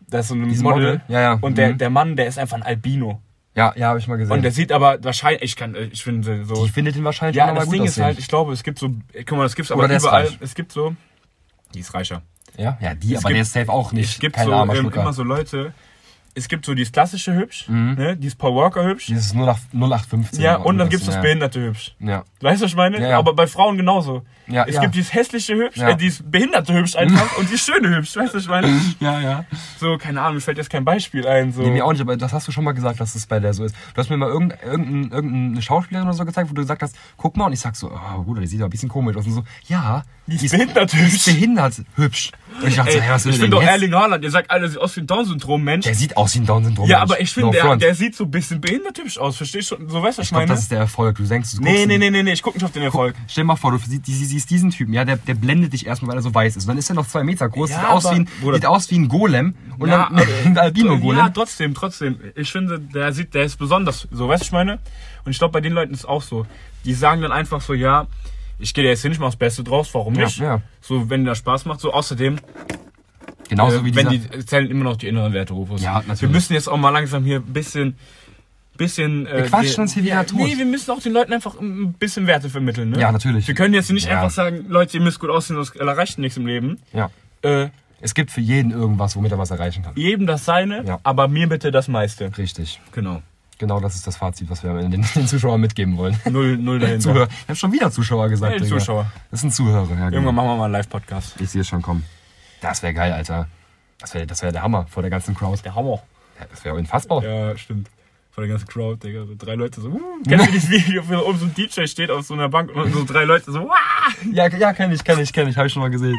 Das ist so ein Model. Model? Ja, ja. Und der, Mhm. der Mann, der ist einfach ein Albino. Ja, ja, habe ich mal gesehen. Und der sieht aber wahrscheinlich, ich kann, ich finde so. die findet ihn wahrscheinlich Ja, das Ding ist halt, ich glaube, es gibt so, guck mal, das gibt's aber der überall. Es gibt so, die ist reicher. Ja, ja die, Es aber gibt- der ist safe auch nicht. Es gibt kein so armer ähm, immer so Leute, es gibt so dieses klassische hübsch, Mhm. ne, dieses Paul Walker hübsch. Dieses 08 0815. Ja, und dann irgendwas, gibt's das ja. behinderte hübsch. Ja. Weißt du, was ich meine? Ja, ja. Aber bei Frauen genauso. Ja, es gibt dieses hässliche hübsch, äh, dieses behinderte hübsch einfach *laughs* und dieses schöne hübsch. Weißt du, was ich meine? Ja, ja. So, keine Ahnung, mir fällt jetzt kein Beispiel ein. So. Nee, mir auch nicht, aber das hast du schon mal gesagt, dass es bei der so ist. Du hast mir mal irgendein, irgendein, irgendeine Schauspielerin oder so gezeigt, wo du gesagt hast, guck mal, und ich sag so, oh Bruder, die sieht aber ein bisschen komisch aus. Und so, ja, die ist die ist hübsch. behindert hübsch. Und ich dachte so, Ey, hey, was will ich finde doch jetzt? Erling Haaland, ihr sagt alle, sieht aus wie ein Down-Syndrom-Mensch. Der sieht aus wie ein Down-Syndrom. Ja, Mensch. aber ich finde, No der, der sieht so ein bisschen behindert hübsch aus. Verstehst du? So weißt du, was ich Ich meine? das ist der Erfolg. Du denkst, du nee, nee, nee, nee, nee, ich guck nicht auf den Erfolg. Stell dir mal vor, du siehst, siehst diesen Typen, ja, der, der blendet dich erstmal, weil er so weiß ist. Und dann ist er noch zwei Meter groß, Ja, sieht, aus aber- wie ein, Bruder- sieht aus wie ein Golem und Ja, dann *laughs* ein Albino-Golem. Ja, trotzdem, trotzdem. Ich finde, der sieht, der ist besonders. So, weißt du, ich meine? Und ich glaube, bei den Leuten ist es auch so. Die sagen dann einfach so, ja, ich gehe da jetzt hin, ich mach das Beste draus, warum Ja, nicht? ja. So, wenn dir das Spaß macht. So, außerdem, Genauso äh, wie wenn die zählen immer noch die inneren Werte, Rufus. Ja, natürlich. Wir müssen jetzt auch mal langsam hier ein bisschen. Bisschen, äh, Wir quatschen die- uns hier wieder ja, tot. Nee, wir müssen auch den Leuten einfach ein bisschen Werte vermitteln. Ne? Ja, natürlich. Wir können jetzt nicht Ja. einfach sagen, Leute, ihr müsst gut aussehen, sonst erreicht nichts im Leben. ja. Äh, Es gibt für jeden irgendwas, womit er was erreichen kann. jedem das seine, Ja. aber mir bitte das meiste. Richtig. Genau. Genau das ist das Fazit, was wir den, *laughs* den Zuschauern mitgeben wollen. Null, null dahinter. Zuhörer. Ich habe schon wieder Zuschauer gesagt. Hey. Zuschauer. Das sind Zuhörer, ja. Irgendwann Genau. machen wir mal einen Live-Podcast. Ich sehe es schon kommen. Das wäre geil, Alter. Das wäre das wär der Hammer vor der ganzen Crowd. Der Hammer. Ja, Das wäre unfassbar. Ja, stimmt. Vor der ganzen Crowd, Digga. So drei Leute so, uh, *laughs* kennst du dieses Video, wo oben so ein DJ steht auf so einer Bank und so drei Leute so, wah! Ja, ja kenne ich, kenne ich, kenne ich. Habe ich schon mal gesehen.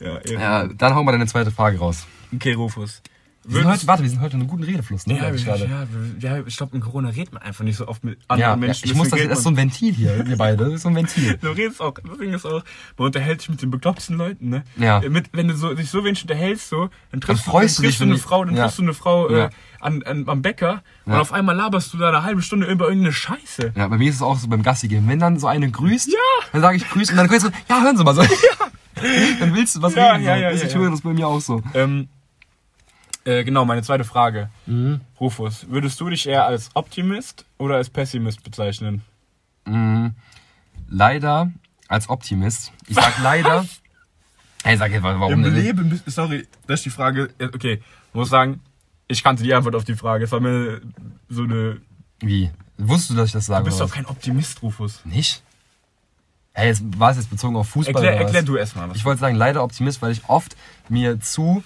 Ja, ja. Ja, dann hauen wir deine zweite Frage raus. Okay, Rufus. Wir sind heute, warte, wir sind heute in einem guten Redefluss, ne? ja, ich ja, ja, ja, ich glaube, in Corona redet man einfach nicht so oft mit Ja, anderen ja, Menschen. ich muss das, das ist so ein Ventil hier, wir beide. Das ist so ein Ventil. *laughs* Du redest auch, das Ding ist auch, man unterhält sich mit den bekloppten Leuten, ne? Ja. Mit, wenn du so, dich so wenig unterhältst, so, dann triffst, Dann freust du, du dann dich, triffst du eine Frau, dann ja. triffst du eine Frau Ja. äh, an, an, am Bäcker und Ja. auf einmal laberst du da eine halbe Stunde über irgendeine Scheiße. Ja, bei mir ist es auch so beim Gassi gehen. Wenn dann so eine grüßt, Ja. dann sage ich grüß und dann grüßt du, ja, hören Sie mal so. *laughs* *laughs* dann willst du was Ja, reden. ja, so. ja, ja, ich höre ja. das bei mir auch so. Ähm, äh, genau, meine zweite Frage. Mhm. Rufus, würdest du dich eher als Optimist oder als Pessimist bezeichnen? Leider als Optimist. Ich sag *laughs* leider. Hey, sag jetzt, warum Im denn? Leben, sorry, das ist die Frage. äh, Okay, muss sagen, ich kannte die Antwort auf die Frage. Es war mir so eine. Wie? Wusstest du, dass ich das sage? Du bist doch kein Optimist, Rufus. Nicht? Hey, jetzt, war es jetzt bezogen auf Fußball? Erklär, oder was? erklär du erstmal was. Ich wollte sagen, leider Optimist, weil ich oft mir zu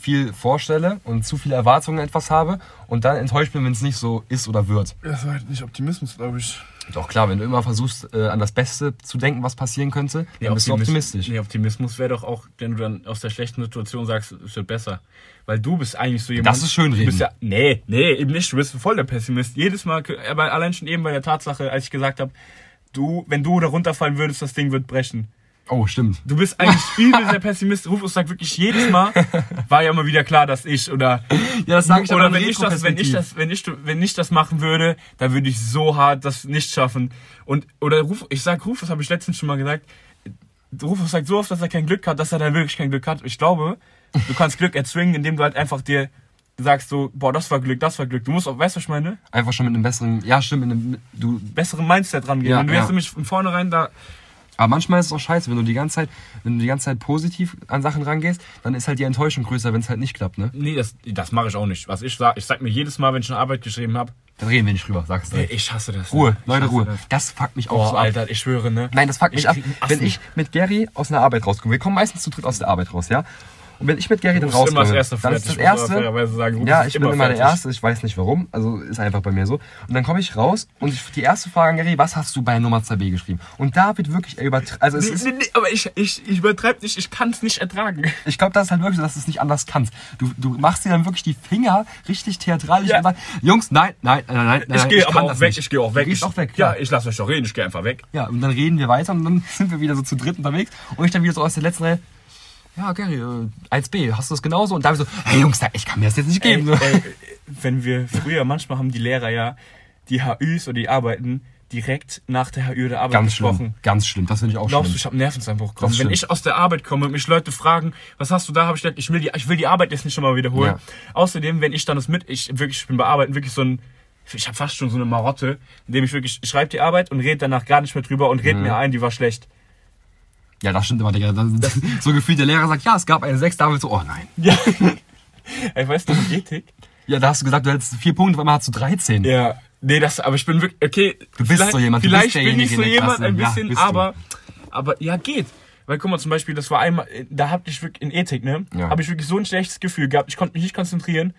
viel vorstelle und zu viele Erwartungen an etwas habe und dann enttäuscht bin, wenn es nicht so ist oder wird. Das war halt nicht Optimismus, glaube ich. Doch klar, wenn du immer versuchst, äh, an das Beste zu denken, was passieren könnte, dann bist du optimistisch. Nee, Optimismus wäre doch auch, wenn du dann aus der schlechten Situation sagst, es wird besser. Weil du bist eigentlich so jemand. Das ist schönreden. Du bist ja, nee, nee, eben nicht. Du bist voll der Pessimist. Jedes Mal, aber allein schon eben bei der Tatsache, als ich gesagt habe, du, wenn du da runterfallen würdest, das Ding wird brechen. Oh, stimmt. Du bist eigentlich übel der Pessimist. Rufus sagt wirklich jedes Mal, war ja immer wieder klar, dass ich oder Ja, das sage ich oder wenn ich das, wenn ich das, wenn ich, wenn ich das machen würde, dann würde ich so hart das nicht schaffen. Und oder Ruf, ich sag Rufus, habe ich letztens schon mal gesagt. Rufus sagt so oft, dass er kein Glück hat, dass er dann wirklich kein Glück hat. Ich glaube, du kannst Glück erzwingen, indem du halt einfach dir sagst so, boah, das war Glück, das war Glück. Du musst auch, weißt du, was ich meine? Einfach schon mit einem besseren, ja stimmt, mit einem, du, Besseren Mindset rangehen. Ja, wenn du ja. jetzt nämlich von vornherein da, aber manchmal ist es auch scheiße, wenn du die ganze Zeit, wenn du die ganze Zeit positiv an Sachen rangehst, dann ist halt die Enttäuschung größer, wenn es halt nicht klappt, ne? nee, das, das mache ich auch nicht. Was ich sag, ich sag mir jedes Mal, wenn ich eine Arbeit geschrieben habe, Dann reden wir nicht drüber, sagst du. ey, ich hasse das. Ruhe, Leute, Ruhe. Das. Das fuckt mich auch Oh, so ab. Alter, ich schwöre, ne? Nein, das fuckt mich Ich ab. krieg einen Wenn ich mit Gary aus einer Arbeit rauskomme, wir kommen meistens zu dritt aus der Arbeit raus, ja? Und wenn ich mit Gary dann immer rauskomme, das Erste dann ist das Erste, sagen. Ja, ich bin immer der fertig. Erste, ich weiß nicht warum, also ist einfach bei mir so. Und dann komme ich raus und ich, die erste Frage an Gary, was hast du bei Nummer 2b geschrieben? Und da wird wirklich übertrieben, also es Nee, ist, nee, nee, aber ich, ich, ich übertreibe nicht, ich kann es nicht ertragen. ich glaube, das ist halt wirklich so, dass du es nicht anders kannst. Du, du machst dir dann wirklich die Finger richtig theatralisch Ja. sagst, Jungs, nein, nein, nein, nein, nein, Ich gehe aber auch weg, nicht. ich gehe auch weg. Ich, auch weg, Ja, ich lasse euch doch reden, ich gehe einfach weg. Ja, und dann reden wir weiter und dann *laughs* sind wir wieder so zu dritt unterwegs und ich dann wieder so aus der letzten Reihe, ja, Gary, äh, 1b, hast du das genauso? Und David so, hey Jungs, da- ich kann mir das jetzt nicht geben. Ey, ey, wenn wir früher, manchmal haben die Lehrer ja die HÜs oder die Arbeiten, direkt nach der HÜ der Arbeit Ganz gesprochen. schlimm. Ganz schlimm. Das finde ich auch Glaubst du, schlimm. ich habe Nervenzusammenbruch Das bekommen? Wenn stimmt. ich aus der Arbeit komme und mich Leute fragen, was hast du da, habe ich gesagt, ich will, die, ich will die Arbeit jetzt nicht schon mal wiederholen. Ja. Außerdem, wenn ich dann das mit, ich wirklich, ich bin bei Arbeiten wirklich so ein, ich habe fast schon so eine Marotte, indem ich wirklich, ich schreibe die Arbeit und rede danach gar nicht mehr drüber und Mhm. rede mir ein, die war schlecht. Ja, das stimmt immer, Digga. Das, so gefühlt der Lehrer sagt, ja, es gab eine 6, da so, oh nein. Ja. ich weiß nicht, Ethik. Ja, da hast du gesagt, du hättest vier Punkte, weil man hast du 13. Ja. Nee, das, aber ich bin wirklich, okay. Du bist so jemand, du Vielleicht bist bin ich so jemand ein Ja, bisschen, du. aber, aber ja, geht. Weil guck mal, zum Beispiel, das war einmal, da hab ich wirklich, in Ethik, ne, Ja. habe ich wirklich so ein schlechtes Gefühl gehabt, ich konnte mich nicht konzentrieren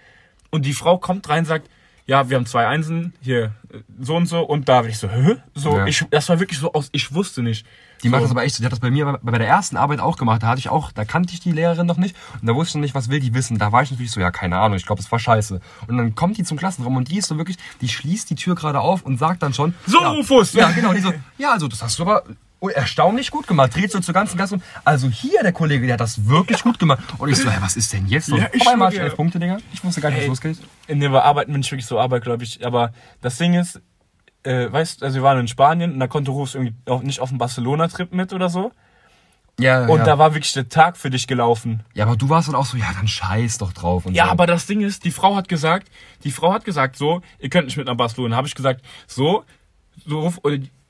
und die Frau kommt rein und sagt, ja, wir haben zwei Einsen, hier, äh, so und so, und da bin ich so, hä? So, Ja. ich, das war wirklich so aus, ich wusste nicht. Die so. macht das aber echt so. Die hat das bei mir bei, bei der ersten Arbeit auch gemacht. Da hatte ich auch, da kannte ich die Lehrerin noch nicht. Und da wusste ich noch nicht, was will die wissen. Da war ich natürlich so, ja, keine Ahnung, ich glaube, es war scheiße. Und dann kommt die zum Klassenraum und die ist so wirklich, die schließt die Tür gerade auf und sagt dann schon. So, ja, Rufus! Ja, genau. Die so, ja, also das hast du aber erstaunlich gut gemacht. Dreht so zur ganzen Klasse um. Also hier, der Kollege, der hat das wirklich gut gemacht. Und ich so, hä, was ist denn jetzt? los? Ja, ich Auf einmal hatte ich elf Punkte, Digga. Ich wusste gar nicht, was losgeht. in dem wir arbeiten, bin ich wirklich so Arbeit, glaube ich. Aber das Ding ist, äh, weißt also wir waren in Spanien und da konnte Rufus irgendwie auch nicht auf dem Barcelona-Trip mit oder so. Ja, Und ja. da war wirklich der Tag für dich gelaufen. ja, aber du warst dann auch so, ja, dann scheiß doch drauf. Und Ja, so. aber das Ding ist, die Frau hat gesagt, die Frau hat gesagt so, ihr könnt nicht mit nach Barcelona. Habe ich gesagt, so, so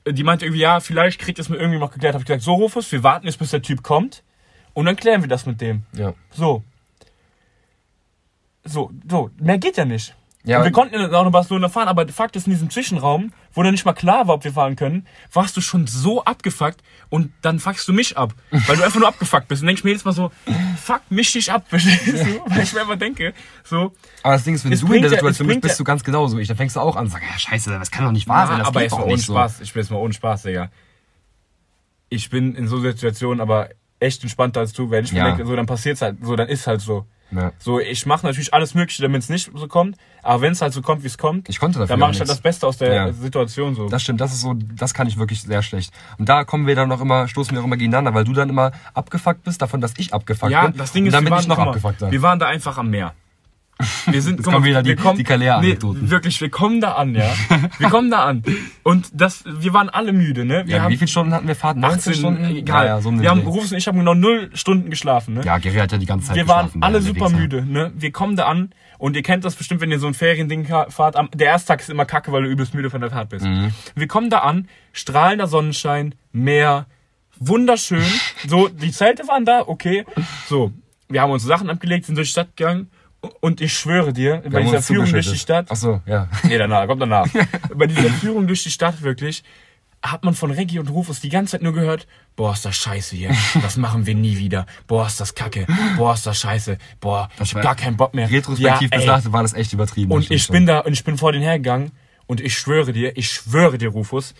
die- meinte irgendwie, ja, vielleicht kriegt es mit irgendwie noch geklärt. Habe ich gesagt, so Rufus, wir warten jetzt, bis der Typ kommt und dann klären wir das mit dem. Ja. So. So, so, mehr geht ja nicht. Ja, und wir konnten ja auch nach Barcelona fahren, aber Fakt ist, in diesem Zwischenraum, wo dann nicht mal klar war, ob wir fahren können, warst du schon so abgefuckt und dann fuckst du mich ab, weil du einfach nur abgefuckt bist. Und denkst mir jedes Mal so, fuck, misch dich ab, *laughs* verstehst du? Weil ich mir einfach denke, so, Aber das Ding ist, wenn du in der Situation bist, bist du ganz genauso. Ich, da fängst du auch an und sagst, ja, scheiße, das kann doch nicht wahr sein, das aber geht doch nicht so. Spaß, ich bin jetzt mal ohne Spaß, Digga. Ich bin in so Situationen aber echt entspannter als du, wenn ich mir Ja. denke, so, dann passiert's halt, so, dann ist halt so. Ja. So, ich mache natürlich alles Mögliche, damit es nicht so kommt, aber wenn es halt so kommt, wie es kommt, Ich konnte dafür dann mache ich halt das Beste aus der Ja. Situation so. Das stimmt, das ist so, das kann ich wirklich sehr schlecht. Und da kommen wir dann noch immer, stoßen wir auch immer gegeneinander, weil du dann immer abgefuckt bist davon, dass ich abgefuckt Ja, bin. das Ding und ist, dann wir bin waren, ich noch mal, abgefuckter. wir waren da einfach am Meer. Wir sind, *laughs* Jetzt kommen wieder die- wir kommen, die. Nee, wirklich, wir kommen da an, ja. Wir kommen da an. Und das, wir waren alle müde, ne? Wir ja, haben wie viele Stunden hatten wir Fahrt? 19 18 Stunden? egal. Ja, ja, so wir haben. Rufus und ich haben genau null Stunden geschlafen, ne? Ja, Gary hat ja die ganze Zeit wir waren geschlafen, alle super müde, ne? Wir kommen da an und ihr kennt das bestimmt, wenn ihr so ein Feriending fahrt. Am, der erste Tag ist immer kacke, weil du übelst müde von der Fahrt bist. Mhm. Wir kommen da an, strahlender Sonnenschein, Meer, wunderschön. so, die Zelte waren da, okay. So, wir haben unsere Sachen abgelegt, sind durch die Stadt gegangen und ich schwöre dir, bei Wir haben dieser Führung durch die. Stadt, Ach so, ja. Nee, danach, kommt danach. *laughs* Bei dieser Führung durch die Stadt wirklich, hat man von Reggie und Rufus die ganze Zeit nur gehört, boah, ist das scheiße hier. Das machen wir nie wieder. Boah, ist das kacke. Boah, ist das scheiße. Boah, ich war- hab gar keinen Bock mehr. Retrospektiv ey. betrachtet war das echt übertrieben. Und das ich bin da, und ich bin vor den hergegangen und ich schwöre dir, ich schwöre dir, Rufus,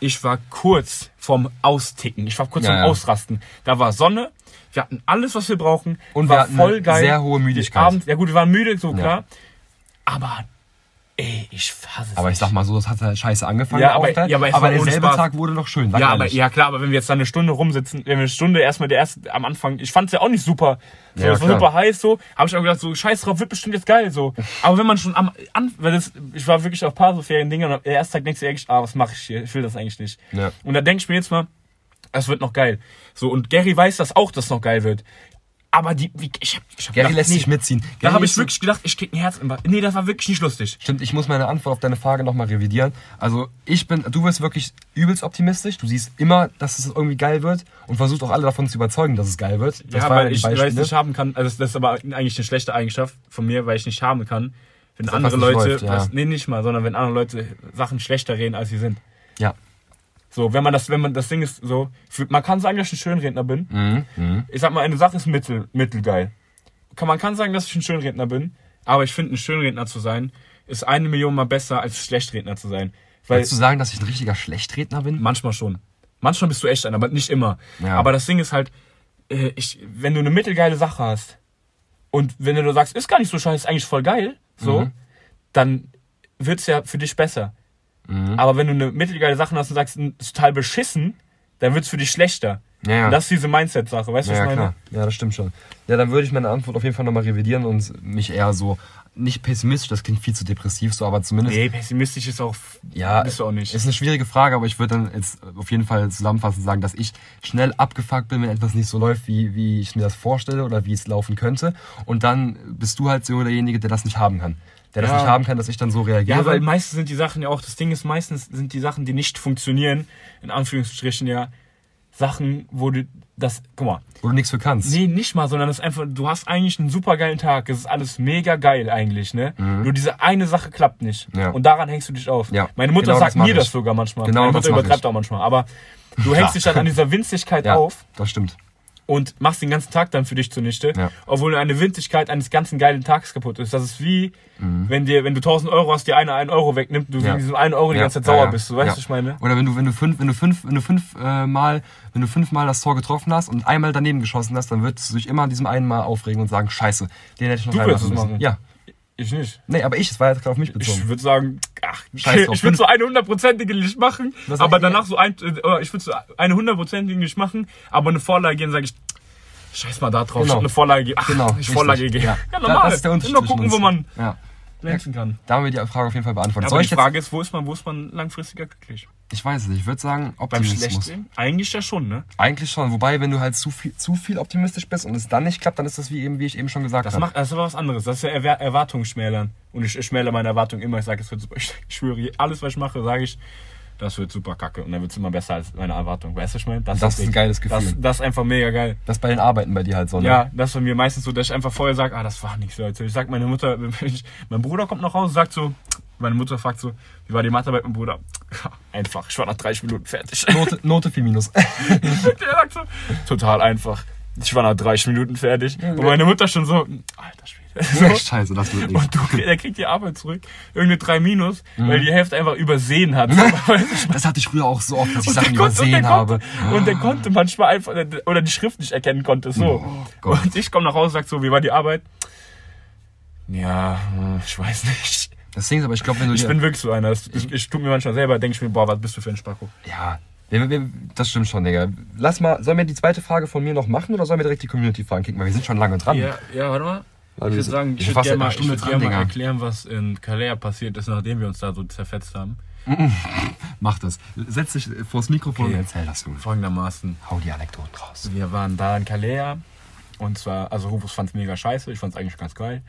ich war kurz vom Austicken. Ich war kurz Ja, vom ja. Ausrasten. Da war Sonne, wir hatten alles, was wir brauchen. Und war wir hatten voll geil. sehr hohe Müdigkeit. Abend, ja gut, wir waren müde, so Ja. klar. Aber, ey, ich fasse es Aber ich sag mal so, das hat halt scheiße angefangen. Ja, der aber- Aufenthalt. ja, aber aber war ohne derselbe Spaß. Tag wurde noch schön. Sag Ja, aber, ja klar, aber wenn wir jetzt da eine Stunde rumsitzen, wenn wir eine Stunde erstmal der erste am Anfang, ich fand's ja auch nicht super. So, Ja, es war klar. super heiß so, habe ich auch gedacht, so scheiß drauf, wird bestimmt jetzt geil so. Aber wenn man schon am an, weil das, ich war wirklich auf paar so Ferien-Dinge und der erste Tag denkst du eigentlich, ah, was mache ich hier? Ich will das eigentlich nicht. Ja. Und da denke ich mir jetzt mal, es wird noch geil. So, und Gary weiß das auch, dass es noch geil wird. Aber die, wie, ich hab, ich hab Gary gedacht, lässt nee, sich mitziehen. Da Gary habe ist ich wirklich gedacht, ich krieg ein Herz im Nee, das war wirklich nicht lustig. Stimmt, ich muss meine Antwort auf deine Frage nochmal revidieren. Also ich bin, du bist wirklich übelst optimistisch. Du siehst immer, dass es irgendwie geil wird und versuchst auch alle davon zu überzeugen, dass es geil wird. Das ja, weil ich, weil ich nicht haben kann. Also das ist aber eigentlich eine schlechte Eigenschaft von mir, weil ich nicht haben kann. Wenn Dass andere Leute, läuft, ja. was, nee, nicht mal, sondern wenn andere Leute Sachen schlechter reden, als sie sind. Ja. So, wenn man das, wenn man das Ding ist so, man kann sagen, dass ich ein Schönredner bin. Mhm. Mhm. Ich sag mal, eine Sache ist mittel, mittelgeil. Kann, man kann sagen, dass ich ein Schönredner bin, aber ich finde, ein Schönredner zu sein, ist eine Million mal besser, als Schlechtredner zu sein. Weil Willst du sagen, dass ich ein richtiger Schlechtredner bin? Manchmal schon. Manchmal bist du echt einer, aber nicht immer. Ja. Aber das Ding ist halt, äh, ich, wenn du eine mittelgeile Sache hast und wenn du sagst, ist gar nicht so scheiße, ist eigentlich voll geil, so, Mhm. dann wird's ja für dich besser. Mhm. Aber wenn du eine mittelgeile Sache hast und sagst, ist total beschissen, dann wird's für dich schlechter. Ja, ja. Und das ist diese Mindset-Sache, weißt du, Ja, was ich meine? klar. Ja, das stimmt schon. Ja, dann würde ich meine Antwort auf jeden Fall nochmal revidieren und mich eher so, nicht pessimistisch, das klingt viel zu depressiv so, aber zumindest, Nee, pessimistisch ist auch. ja, bist du auch nicht. ist eine schwierige Frage, aber ich würde dann jetzt auf jeden Fall zusammenfassend sagen, dass ich schnell abgefuckt bin, wenn etwas nicht so läuft, wie, wie ich mir das vorstelle oder wie es laufen könnte. Und dann bist du halt so derjenige, der das nicht haben kann. Der das Ja. nicht haben kann, dass ich dann so reagiere. Ja, weil meistens sind die Sachen ja auch, das Ding ist, meistens sind die Sachen, die nicht funktionieren, in Anführungsstrichen ja, Sachen, wo du das, guck mal, wo du nichts für kannst. nee, nicht mal, sondern das ist einfach, du hast eigentlich einen super geilen Tag, es ist alles mega geil eigentlich, ne? Nur diese eine Sache klappt nicht. Mhm. Ja. Und daran hängst du dich auf. Ja, Meine Mutter genau sagt das mir ich. das sogar manchmal. Genau Meine Mutter übertreibt ich. auch manchmal. Aber du hängst dich dann an dieser Winzigkeit *laughs* ja, auf das stimmt. Und machst den ganzen Tag dann für dich zunichte, Ja. obwohl eine Winzigkeit eines ganzen geilen Tages kaputt ist. Das ist wie, wenn dir, wenn du 1000 Euro hast, dir einer einen Euro wegnimmt, du Mhm. Ja. wegen diesem einen Euro die Ja, ganze Zeit sauer bist. Du weißt, Ja. was ich meine? Oder wenn du, wenn du fünf, wenn du fünf, wenn du fünf äh, Mal, wenn du fünfmal das Tor getroffen hast und einmal daneben geschossen hast, dann würdest du dich immer an diesem einen Mal aufregen und sagen, scheiße, den hätte ich noch Du reinmachen müssen. machen. Ja. Ich nicht. Nee, aber ich, es war jetzt gerade auf mich bezogen. Ich würde sagen, ach, Scheiß drauf. ich würde so eine hundertprozentige nicht machen, Was aber ich? danach so ein, äh, ich würde so eine hundertprozentige nicht machen, aber eine Vorlage gehen, sage ich, scheiß mal da drauf, Genau. statt eine Vorlage. Ach, Genau, ich. Vorlage gehen. Ja. Ja, normal. Das ist der Unterschied Immer gucken, wo man Ja. Glänzen kann. Da haben wir die Frage auf jeden Fall beantwortet. Ja, Soll aber ich die jetzt, Frage ist, wo ist man, wo ist man langfristiger glücklich? ich weiß es nicht, ich würde sagen Beim Optimismus. Schlechtsehen? Eigentlich ja schon, ne? Eigentlich schon, wobei, wenn du halt zu viel, zu viel optimistisch bist und es dann nicht klappt, dann ist das wie eben, wie ich eben schon gesagt Das habe. macht, das ist aber was anderes. Das ist ja Erwer Erwartungen schmälern. Und ich, ich schmälere meine Erwartungen immer. Ich sage, es wird super. Ich schwöre, alles, was ich mache, sage ich, das wird super kacke. Und dann wird es immer besser als meine Erwartung. Weißt du, was ich meine? Das ist ein geiles Gefühl. Das, das ist einfach mega geil. Das bei den Arbeiten bei dir halt so, ne? Ja, das ist bei mir meistens so, dass ich einfach vorher sage, ah, das war nichts, Leute. Ich sag meine Mutter, *laughs* ich, mein Bruder kommt nach Hause, sagt so, meine Mutter fragt so, wie war die Mathearbeit mit meinem Bruder? *laughs* Einfach, ich war nach 30 Minuten fertig. *laughs* Note, Note 4 minus. Der sagt so, total einfach. Ich war nach 30 Minuten fertig. Und meine Mutter schon so, alter Schwede. *laughs* So. Scheiße, das wird nichts. Und du, der kriegt die Arbeit zurück. Irgendeine 3 Minus, weil die Hälfte einfach übersehen hat. *laughs* *laughs* Das hatte ich früher auch so oft, dass ich Und Sachen konnte- und übersehen habe. konnte- Und der konnte manchmal einfach, oder die Schrift nicht erkennen konnte, so. Oh Gott. und ich komme nach Hause, sag so, wie war die Arbeit? Ja, hm, ich weiß nicht. Das Ding ist aber, ich glaube, wenn du Ich bin wirklich so einer. Das- Ich, ich tue mir manchmal selber, denke ich mir, boah, was bist du für ein Spacko? Ja, das stimmt schon, Digga. Lass mal, sollen wir die zweite Frage von mir noch machen oder sollen wir direkt die Community-Fragen kicken? Weil wir sind schon lange dran. Ja, ja, warte mal. Ich wir würde sagen, ich würde gerne mal, ich Stunde würd gerne mal erklären, was in Kalea passiert ist, nachdem wir uns da so zerfetzt haben. *laughs* Mach das. Setz dich vors Mikrofon Okay. und erzähl das, Junge. Folgendermaßen. Hau die Anekdoten raus. Wir waren da in Kalea und zwar, also Rufus fand es mega scheiße, ich fand es eigentlich ganz geil.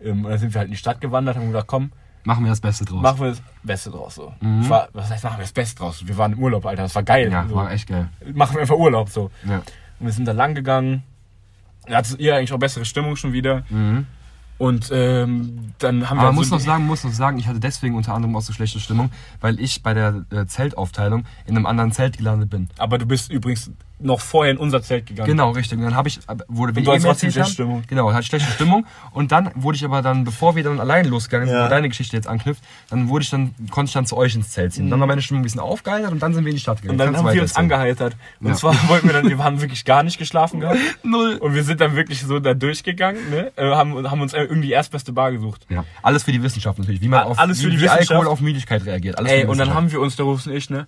Ähm, und dann sind wir halt in die Stadt gewandert und haben gesagt, komm, Machen wir das Beste draus. machen wir das Beste draus. So. Ich war, was heißt, machen wir das Beste draus? Wir waren im Urlaub, Alter, das war geil. ja, so. war echt geil. Machen wir einfach Urlaub so. Ja. Und wir sind da lang gegangen. Da hatte ihr eigentlich auch bessere Stimmung schon wieder. Mhm. Und ähm, dann haben wir Aber halt muss so noch sagen, muss noch sagen, ich hatte deswegen unter anderem auch so schlechte Stimmung, weil ich bei der äh, Zeltaufteilung in einem anderen Zelt gelandet bin. Aber du bist übrigens noch vorher in unser Zelt gegangen. Genau, richtig. Und dann habe ich, äh, wurde wir eben trotzdem schlechte Stimmung. Genau, hatte schlechte Stimmung. Und dann wurde ich aber dann, bevor wir dann alleine losgegangen sind, Ja. wo deine Geschichte jetzt anknüpft, dann wurde ich dann, konnte ich dann zu euch ins Zelt ziehen. Dann war meine Stimmung ein bisschen aufgeheitert und dann sind wir in die Stadt gegangen. Und dann Kannst haben wir uns weitererzählen. angeheitert. Und Ja. zwar wollten wir dann, wir haben wirklich gar nicht geschlafen gehabt. *laughs* Null. Und wir sind dann wirklich so da durchgegangen, ne? Äh, haben, haben uns irgendwie die erstbeste Bar gesucht. Ja, alles für die Wissenschaft natürlich. Wie man auf, Alles für die wie Wissenschaft. Alkohol auf Müdigkeit reagiert. Alles Ey, und dann haben wir uns, der Rufus und ich, ne?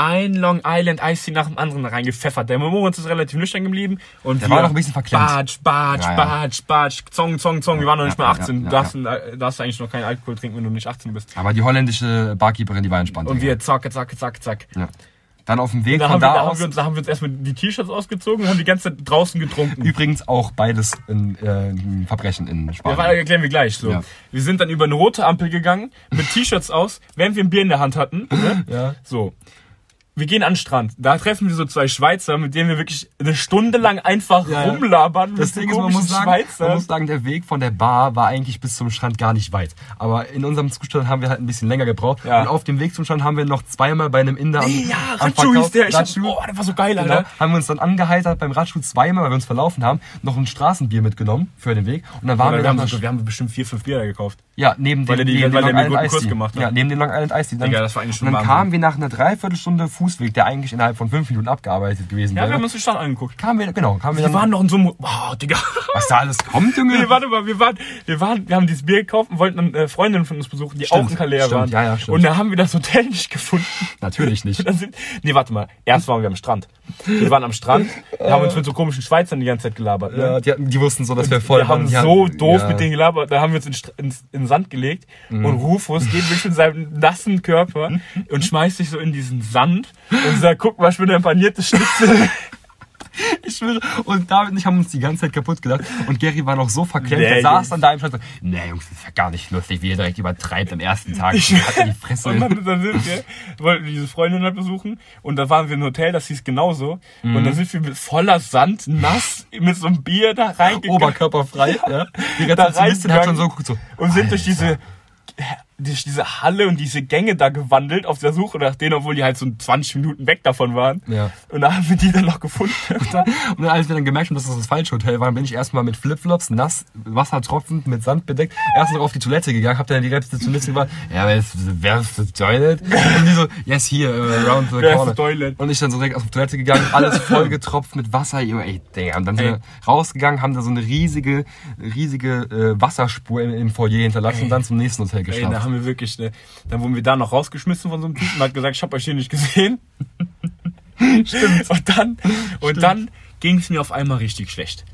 Ein Long Island Ice nach dem anderen reingepfeffert. Der Moritz ist relativ nüchtern geblieben. Und Der wir war noch ein bisschen verklemmt. Batsch, Batsch, Ja, ja. Batsch, Batsch, Zong, Zong, Zong. Wir waren noch nicht Ja, mal ja, 18. ja, du darfst, äh, darfst eigentlich noch keinen Alkohol trinken, wenn du nicht 18 bist. Aber die holländische Barkeeperin, die war entspannt. Und wir zack, zack, zack, zack. Ja. Dann auf dem Weg Da von haben, wir, da da, haben aus. wir uns, da haben wir uns erstmal die T-Shirts ausgezogen und haben die ganze Zeit draußen getrunken. Übrigens auch beides ein, äh, ein Verbrechen in Ja, Spanien. warte, erklären wir gleich. So. Ja. Wir sind dann über eine rote Ampel gegangen, mit T-Shirts aus, während wir ein Bier in der Hand hatten. Ne? Ja. So. Wir gehen an den Strand. Da treffen wir so zwei Schweizer, mit denen wir wirklich eine Stunde lang einfach Ja, ja. rumlabern. Das Ding ist, man muss, sagen, man muss sagen, der Weg von der Bar war eigentlich bis zum Strand gar nicht weit. Aber in unserem Zustand haben wir halt ein bisschen länger gebraucht. Ja. Und auf dem Weg zum Strand haben wir noch zweimal bei einem Inder am, ja, am Ratschu hieß der. Ratschu. oh, der war so geil, Genau, Alter. haben wir uns dann angeheitert beim Radschuh zweimal, weil wir uns verlaufen haben, noch ein Straßenbier mitgenommen für den Weg. Und dann waren wir, wir, haben, so, wir haben bestimmt vier, fünf Bier da gekauft. Ja, neben Weil dem, der die- neben weil der guten Kurs gemacht hat. Ja, neben dem Long Island Ice. Dann, Digga, das war eigentlich schon Und dann kamen wir nach einer Dreiviertelstunde Fuß Fußweg, der eigentlich innerhalb von fünf Minuten abgearbeitet gewesen Ja, wir wäre. haben uns die Stadt angeguckt. kamen wir, genau, kamen wir Wir waren noch in so einem, wow, Digga. was da alles kommt, Junge. Nee, warte mal, wir waren, wir waren, wir haben dieses Bier gekauft und wollten eine äh, Freundin von uns besuchen, die Stimmt, auch in Calais stimmt, waren. ja, ja, stimmt. Und da haben wir das Hotel nicht gefunden. Natürlich nicht. *laughs* Sind, nee, warte mal. Erst waren wir am Strand. Wir waren am Strand, wir haben uns mit so komischen Schweizern die ganze Zeit gelabert. Ne? Ja, die, hatten, die wussten so, dass wir voll wir haben die so hatten- doof ja. mit denen gelabert, da haben wir uns in, in den Sand gelegt Mhm. und Rufus geht wirklich mit seinem nassen Körper *laughs* und schmeißt sich so in diesen Sand und sagt, guck mal, ich bin ein paniertes Schnitzel. *laughs* Ich schwöre. Und David und ich haben uns die ganze Zeit kaputt gedacht. Und Gary war noch so verklemmt. Nee, der saß dann da im Stand so, nee, Jungs, das ist ja gar nicht lustig, wie ihr direkt übertreibt am ersten Tag. Ich- hat in die Fresse. Und dann, dann sind wir, wollten wir diese Freundin halt besuchen und da waren wir im Hotel, das hieß genauso. Und Mhm. dann sind wir mit voller Sand, nass, mit so einem Bier da reingegangen. Oberkörperfrei, ja. Die Da Rezeptionistin hat schon so geguckt, so. und sind durch Alter. diese durch diese Halle und diese Gänge da gewandelt auf der Suche nach denen, obwohl die halt so 20 Minuten weg davon waren. Ja. Und da haben wir die dann noch gefunden. *laughs* Und dann, und als wir dann gemerkt haben, dass das das falsche Hotel war, bin ich erstmal mit Flipflops, nass, wassertropfend, mit Sand bedeckt, erst noch auf die Toilette gegangen, hab dann die Rezeptionistin gesagt, ja, wer ist, wer ist das Toilet? Und die so, yes, here, uh, around the *laughs* Wer ist corner. das Toilet? Und ich dann so direkt auf die Toilette gegangen, alles *laughs* voll getropft mit Wasser, ey, Digga. Und dann sind Ey. wir rausgegangen, haben da so eine riesige, riesige äh, Wasserspur im, im Foyer hinterlassen und dann zum nächsten Hotel Ey, geschafft. Haben wir wirklich, ne, dann wurden wir da noch rausgeschmissen von so einem Typen und hat gesagt, ich hab euch hier nicht gesehen. *laughs* Stimmt. Und dann, und dann ging es mir auf einmal richtig schlecht.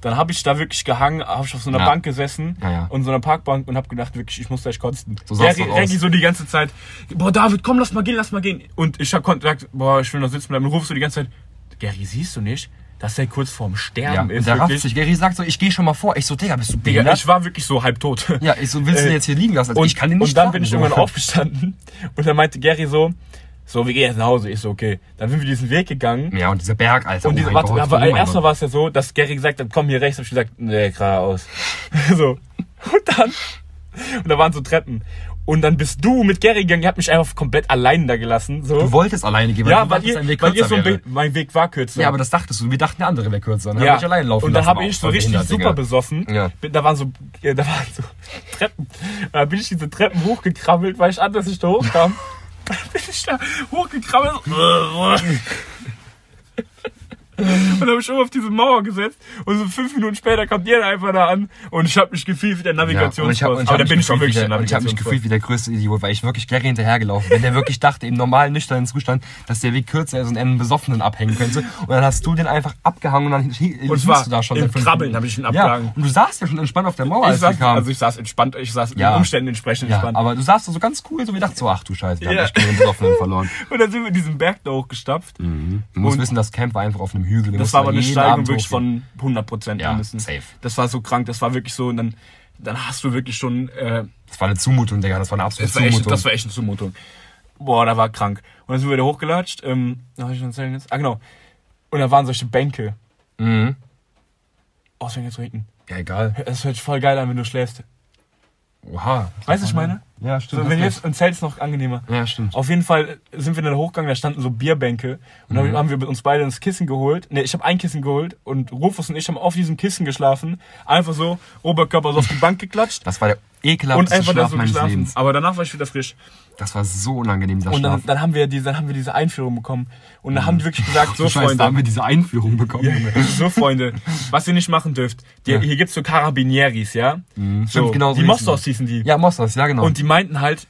Dann habe ich da wirklich gehangen, habe ich auf so einer Ja. Bank gesessen Ja, ja. und so einer Parkbank und habe gedacht, wirklich, ich muss gleich kotzen. So sah's Reggie, so die ganze Zeit, boah David, komm, lass mal gehen, lass mal gehen. Und ich hab gesagt, boah, ich will noch sitzen bleiben. Und rufst du die ganze Zeit, Gary, siehst du nicht, dass er kurz vorm ja, Sterben und ist? der rafft sich. Gary sagt so, ich gehe schon mal vor. Ich so, Digga, bist du Digga, behindert? ich war wirklich so halb tot. ja, ich so, willst du Äh, jetzt hier liegen lassen? Also Und, ich kann den nicht und dann bin ich so. irgendwann *laughs* aufgestanden und dann meinte Gary so, so, wir gehen jetzt nach Hause. Ich so, okay. Dann sind wir diesen Weg gegangen. Ja, und dieser Berg, Alter. Und oh diese, warte, Gott, aber oh erstmal war es ja so, dass Gary gesagt hat, komm hier rechts. Hab ich gesagt, nee, geradeaus. *laughs* so. Und dann, und da waren so Treppen. Und dann bist du mit Gary gegangen, ihr habt mich einfach komplett allein da gelassen. So. Du wolltest alleine gehen, weil ja, weil ihr, Weg weil ihr so ein. Weg, mein Weg war kürzer. Ja, aber das dachtest du. Wir dachten, der andere wäre kürzer. Dann ja. hab ich allein laufen Und dann habe ich so richtig super besoffen. Ja. Bin- Da waren so, ja, da waren so Treppen. Da bin ich diese Treppen hochgekrabbelt, weil ich an, dass ich da hochkam. *laughs* Bin ich da hochgekrabbelt. *laughs* *laughs* Und dann habe ich oben auf diese Mauer gesetzt und so fünf Minuten später kommt ihr einfach da an und ich habe mich gefühlt wie der Ja, und ich Navigationspost. hab, und ich Aber hab da mich bin ich gefühlt wirklich der der, und ich habe mich gefühlt wie der größte Idiot, weil ich wirklich Gary hinterhergelaufen bin, der wirklich dachte, im normalen nüchternen Zustand, dass der Weg kürzer ist und er einen Besoffenen abhängen könnte. Und dann hast du den einfach abgehangen und dann Und zwar du da schon im Krabbeln Minuten. hab ich ihn Ja, abgehangen. und du saßt ja schon entspannt auf der Mauer, Ich als saß, also ich saß entspannt, ich saß Ja. den Umständen entsprechend ja, entspannt. aber du saßt da so ganz cool, so wie dachte so, ach du Scheiße, wir Ja. haben echt den Besoffenen verloren. *laughs* Und dann sind wir diesen Berg da hochgestapft. Du musst Und- wissen, das Camp war einfach auf einem Hügel. Das war aber eine Steigung wirklich von 100 Prozent Ja, mindestens. safe. Das war so krank, das war wirklich so, und dann, dann hast du wirklich schon, äh, Das war eine Zumutung, Digga, das war eine absolute das, war echt, Zumutung. das war echt eine Zumutung. Boah, da war krank. Und dann sind wir da hochgelatscht, ähm, was ich schon erzählen jetzt? Ah, genau. Und da waren solche Bänke. mhm. Oh, jetzt zu regnen. Ja, egal. Das hört sich voll geil an, wenn du schläfst. Oha. Weißt du, was ich meine? Ja, stimmt. So, wenn jetzt ein Zelt ist noch angenehmer. ja, stimmt. Auf jeden Fall sind wir dann hochgegangen, da standen so Bierbänke. Und dann Mhm. haben wir uns beide ins Kissen geholt. Ne, ich habe ein Kissen geholt und Rufus und ich haben auf diesem Kissen geschlafen. Einfach so, Oberkörper so auf die Bank geklatscht. Das war der ekelhafteste einfach da Schlaf so meines geschlafen. Lebens. Aber danach war ich wieder frisch. Das war so unangenehm, dieser Und dann, Schlaf. dann, haben wir die, dann haben wir diese Einführung bekommen. Und dann haben die wirklich gesagt, so Scheiße, da haben Freunde, wir diese Einführung bekommen. *laughs* So Freunde, was ihr nicht machen dürft. Die, Ja. Hier gibt's so Carabinieris, ja? Mhm. So, Stimmt, genau so Die hießen Mostos hießen die. Ja, Mostas, ja genau. Und die meinten halt,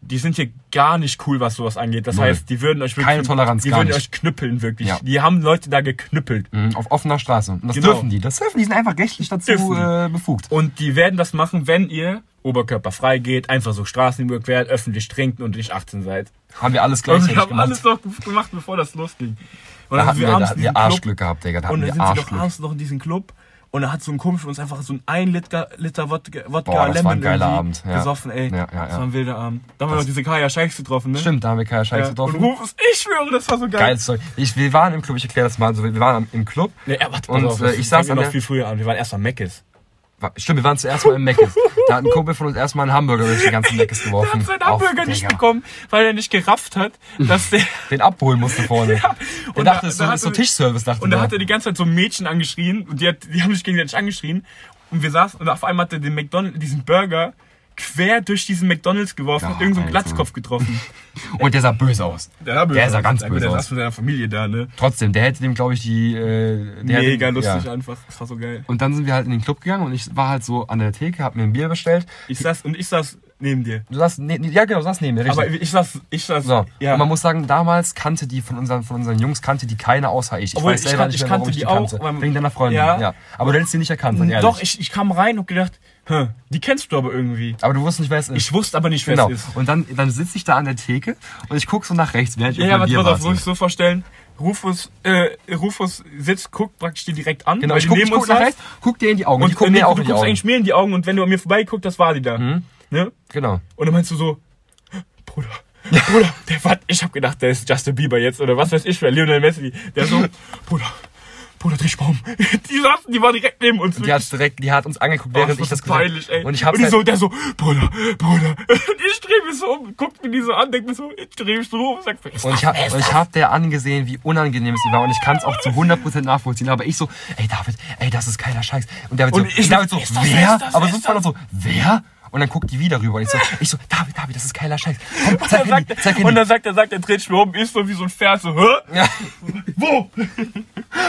die sind hier gar nicht cool, was sowas angeht. Das Null. heißt, die würden euch wirklich, Keine Toleranz, die würden nicht. euch knüppeln, wirklich. Ja. Die haben Leute da geknüppelt. Mhm, auf offener Straße. Und das Genau. dürfen die. Das dürfen die, sind einfach rechtlich dazu äh, befugt. Und die werden das machen, wenn ihr oberkörperfrei geht, einfach so Straßen überquert, öffentlich trinkt und nicht 18 seid. Haben wir alles gleichzeitig wir haben gemacht. alles noch gemacht, bevor das losging. Und da hatten wir, da hatten in wir diesen Club- Arschglück gehabt, Digga. Da Und dann wir sind sie doch Arschglück. abends noch in diesen Club und da hat so ein Kumpel von uns einfach so ein 1 Liter, Liter Wodka, Wodka Boah, das war ein Lemon geiler Abend, ja. gesoffen, ey. Ja, ja, Das ja. war ein wilder Abend. Da haben wir Das- noch diese Kaya Scheichs getroffen, ne? Stimmt, da haben wir keine Ja. Scheiße Und getroffen. Rufus, ich schwöre, das war so geil. Geiles Zeug. Ich, wir waren im Club, ich erkläre das mal. Also, wir waren im Club. Nee, ja, warte, Und, auf, äh, das ich saß ja an noch viel früher an. Wir waren erst am Meckes. Stimmt, wir waren zuerst mal im Meckes. Da hat ein Kumpel von uns erstmal einen Hamburger durch die ganzen Meckes *laughs* Der geworfen. hat seinen Auf, Hamburger nicht Digga. bekommen, weil er nicht gerafft hat, dass der... *laughs* Den abholen musste vorne. *laughs* Der Und dachte, da- es ist da so, hatte- ist so Tischservice, dachte Und da der. hat er die ganze Zeit so ein Mädchen angeschrien und die, hat, die haben sich gegenseitig angeschrien. Und wir saßen und auf einmal hat er den McDonald's, diesen Burger, quer durch diesen McDonalds geworfen Ja, und irgendeinen. Glatzkopf getroffen. *laughs* Und der sah böse aus. Der, Der sah ganz der böse saß aus. mit seiner Familie da, ne? Trotzdem, der hätte dem, glaube ich, die. Äh, der Mega hätte, lustig Ja. einfach. Das war so geil. Und dann sind wir halt in den Club gegangen und ich war halt so an der Theke, hab mir ein Bier bestellt. Ich saß, und ich saß neben dir. Du saß, ne, ja genau, du saß neben mir, richtig. Aber ich saß, ich saß, so. ja. Und man muss sagen, damals kannte die von unseren, von unseren Jungs, kannte die keiner außer ich. Ich Obwohl, weiß ich selber kan- nicht ich mehr, warum kannte ich die die auch, kannte. Wegen deiner Freundin, Ja. ja. Aber du hättest sie nicht erkannt, ehrlich. Doch, ich, ich kam rein und gedacht, hä, die kennst du aber irgendwie. Aber du wusstest nicht, wer es ist. Ich wusste aber nicht, wer genau. es ist. Und dann, dann sitze ich da an der Theke und ich gucke so nach rechts, während ich Ja, ja, pass auf, muss ich so vorstellen. Rufus, äh, Rufus sitzt, guckt praktisch dir direkt an. Genau, ich gucke guck nach rechts, guck dir in die Augen. Und die gucken nee, mir auch du in die guckst Augen. eigentlich mir in die Augen und wenn du an mir vorbeiguckt, das war die da. Ne? Genau. Und dann meinst du so, Bruder, Bruder, der war, ich hab gedacht, der ist Justin Bieber jetzt oder was weiß ich, wer Lionel Messi. Der so, *laughs* Bruder, Bruder, dreh mal um. Die saßen, die war direkt neben uns. Die hat direkt, die hat uns angeguckt, während das ich das so peinlich, ey. Und ich hab's und die halt, so, der so, Bruder, Bruder. *laughs* Und ich dreh mich so um, guckt mir die so an, denkt mir so, ich dreh mich so um, sag, wer ist Und ich ist ich hab der angesehen, wie unangenehm es ihm war. Und ich kann es auch zu 100% nachvollziehen. Aber ich so, ey David, ey, das ist keiner Scheiß. Und David so, Und ich David so, so, wer aber so voll so, wer? Und dann guckt die wieder rüber. Und ich so, ich so, David, David, das ist geiler Scheiß. Komm, zeig Und dann Handy, sagt, zeig er- und dann sagt er, sagt er, dreht sich mir um, ist so wie so ein Pferd, so, hä? ja. *laughs* Wo?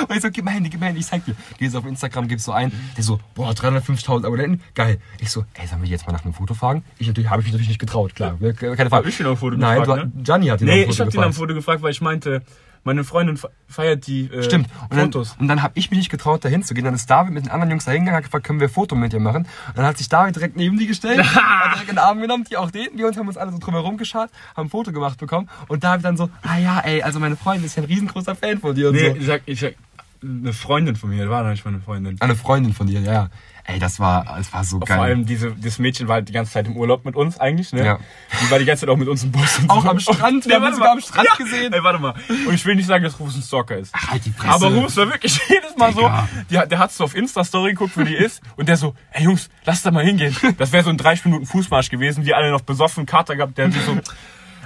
Und ich so, gib mir Handy, gib mir Handy, ich zeig dir. Gehst auf Instagram, gibst so ein, der so, boah, 350.000 Abonnenten, geil. Ich so, ey, sollen wir jetzt mal nach einem Foto fragen? Ich natürlich, habe ich mich natürlich nicht getraut, klar, keine Frage. Hab ich ihn nach dem Foto Nein, gefragt, du, Gianni hat ihn Nee, nach dem ich Foto hab den am gefragt. Foto gefragt, weil ich meinte, meine Freundin fe- feiert die äh, Stimmt. Und dann, Fotos. und dann habe ich mich nicht getraut, da hinzugehen. Dann ist David mit den anderen Jungs da hingegangen, hat gefragt, können wir ein Foto mit dir machen? Und dann hat sich David direkt neben die gestellt, *laughs* hat direkt in den Arm genommen, die auch den. Wir uns haben uns alle so drumherum geschaut, haben ein Foto gemacht bekommen. Und David dann so, ah ja, ey, also meine Freundin ist ja ein riesengroßer Fan von dir und Nee, so. ich sag, ich sag, eine Freundin von mir, das war doch nicht meine Freundin. Eine Freundin von dir, ja, ja. Ey, das war, das war so Vor geil. allem diese, das Mädchen war halt die ganze Zeit im Urlaub mit uns eigentlich, ne? Ja. Die war die ganze Zeit auch mit uns im Bus. Und Auch so. am Strand, wir haben uns sogar mal. am Strand ja. gesehen. Ey, warte mal. Und ich will nicht sagen, dass Rufus ein Stalker ist. halt die Fresse. Aber Rufus war wirklich *laughs* jedes Mal Digga. so, die, der hat so auf Insta-Story geguckt, wo die ist, und der so, ey Jungs, lass da mal hingehen. Das wäre so ein 30 Minuten Fußmarsch gewesen, die alle noch besoffen, Kater gehabt, der so,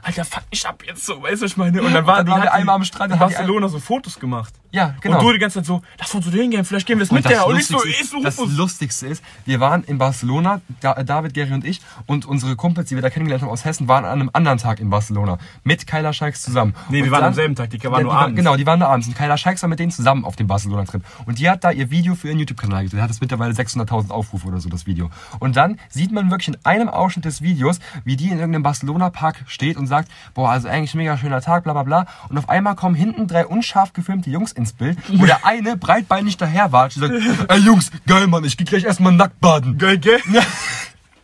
Alter, fuck mich ab jetzt so, weißt du, was ich meine? Und dann, war, Dann die waren wir die einmal am Strand, in die Barcelona so Fotos gemacht. Ja, genau. Und du die ganze Zeit so, lass uns so hingehen, vielleicht gehen wir es mit das der. Und ich so, ich so, das. Lustigste ist, wir waren in Barcelona, da, David, Gary und ich, und unsere Kumpels, die wir da kennengelernt haben aus Hessen, waren an einem anderen Tag in Barcelona. Mit Kyla Scheiks zusammen. Nee, wir Und waren dann- am selben Tag, die waren Ja, nur die war- abends. Genau, die waren nur abends. Und Kyla Scheiks war mit denen zusammen auf dem Barcelona-Trip. Und die hat da ihr Video für ihren YouTube-Kanal gedreht. Hat es mittlerweile 600.000 Aufrufe oder so, das Video. Und dann sieht man wirklich in einem Ausschnitt des Videos, wie die in irgendeinem Barcelona-Park steht und sagt, boah, also eigentlich ein mega schöner Tag, bla bla bla. Und auf einmal kommen hinten drei unscharf gefilmte Jungs ins Bild, wo der eine breitbeinig daherwatscht und sagt, ey Jungs, geil Mann, ich geh gleich erstmal nackt baden. Geil, gell?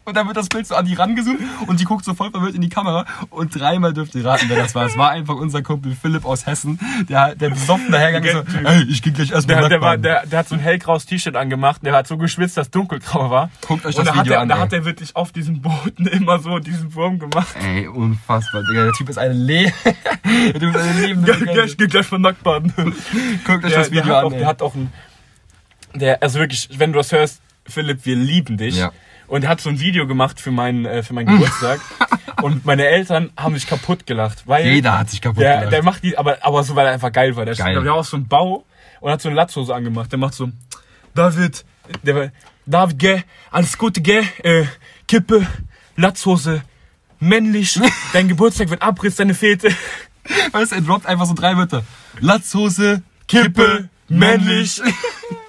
Und dann wird das Bild so an die rangezoomt und die guckt so voll verwirrt in die Kamera und dreimal dürft ihr raten, wer das war. Es war einfach unser Kumpel Philipp aus Hessen, der, der besoffen dahergegangen ist so, ey, ich geh gleich erstmal Der, der, war, der, der hat so ein hellgraues T-Shirt angemacht, der hat so geschwitzt, dass dunkelgrau war. Guckt euch und das da Video hat er, an, Da ey. hat er wirklich auf diesen Booten *laughs* immer so diesen Wurm gemacht. Ey, unfassbar, Digga. Der Typ ist eine Le... *laughs* der Typ ist eine lebende Legende. ich geh gleich mal nackt baden. Guckt euch Der, das der, Video hat an, auch, der hat auch ein. Der, also wirklich, wenn du das hörst, Philipp, wir lieben dich. Ja. Und hat so ein Video gemacht für meinen, äh, für meinen Geburtstag. *laughs* und meine Eltern haben sich kaputt gelacht. Weil Jeder hat sich kaputt der, gelacht. Der macht die, aber, aber so, weil er einfach geil war. Der, Geil. hat auch so einen Bau und hat so eine Latzhose angemacht. Der macht so, David, der, David, gell, alles Gute, gell, äh, Kippe, Latzhose, männlich, *laughs* dein Geburtstag wird Abriss, deine Fete. Weißt du, er droppt einfach so drei Wörter. Latzhose, Kippe, männlich. Und *laughs*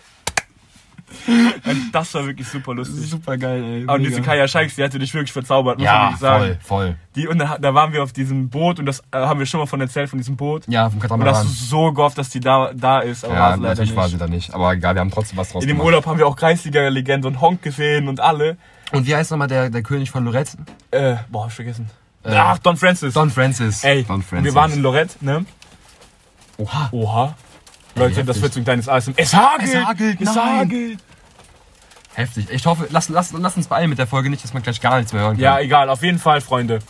das war wirklich super lustig. Super geil, ey. Und diese. Kaya Scheiks, die hatte dich wirklich verzaubert, muss man Ja, wirklich sagen. voll, voll. Die, und da, da waren wir auf diesem Boot und das äh, haben wir schon mal von erzählt, von diesem Boot. Ja, vom Und das Katamaran. ist so gehofft, dass die da, da ist, aber war Ja, sie leider natürlich nicht. war sie da nicht. Aber egal, wir haben trotzdem was draus In dem gemacht. Urlaub haben wir auch Kreisliga-Legende und Honk gesehen und alle. Und wie heißt nochmal der, der König von Lorette? Äh, boah, hab ich vergessen. Ach, Don Francis. Don Francis. Ey, Don und Francis. wir waren in Lorette, ne? Oha. Oha. Leute, heftig. das wird so ein kleines ASM. Es hagelt! Es hagelt, Es hagelt! Heftig. Ich hoffe, lass, lass, lass uns beeilen mit der Folge nicht, dass man gleich gar nichts mehr hören kann. Ja, egal, auf jeden Fall, Freunde.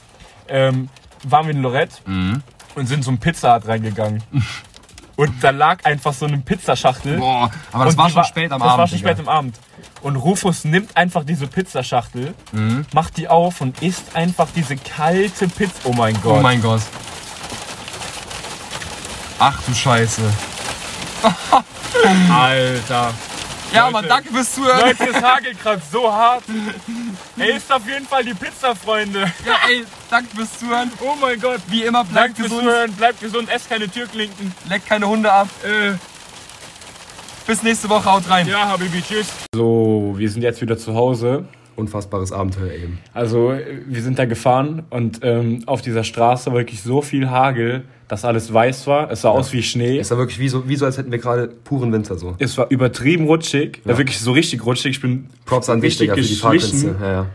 Ähm, waren wir in Lorette Mhm. und sind so ein Pizza Hut reingegangen. und da lag einfach so eine Pizzaschachtel. Boah, aber das war schon spät am das Abend. war schon Digga. spät am Abend. Und Rufus nimmt einfach diese Pizzaschachtel, Mhm. macht die auf und isst einfach diese kalte Pizza. Oh mein Gott. Oh mein Gott. Ach du Scheiße. *laughs* Alter. Ja, Leute. Mann, danke fürs Zuhören. Leute, es hagelt gerade so hart. Ey, ist auf jeden Fall die Pizza, Freunde. Ja, ey, danke fürs Zuhören. Oh mein Gott. Wie immer, Danke bleibt fürs gesund. Zuhören. Bleibt gesund, esst keine Türklinken. Leckt keine Hunde ab. Äh, Bis nächste Woche, haut rein. ja, Habibi, tschüss. So, wir sind jetzt wieder zu Hause. Unfassbares Abenteuer eben. Also, äh, wir sind da gefahren und ähm, auf dieser Straße war wirklich so viel Hagel, dass alles weiß war. Es sah aus wie Schnee. Es war wirklich wie so, wie so, als hätten wir gerade puren Winter so. Es war übertrieben rutschig. Ja. Ja. Wirklich so richtig rutschig. Ich bin Props an dich, richtig Digga, für die. Ja, ja.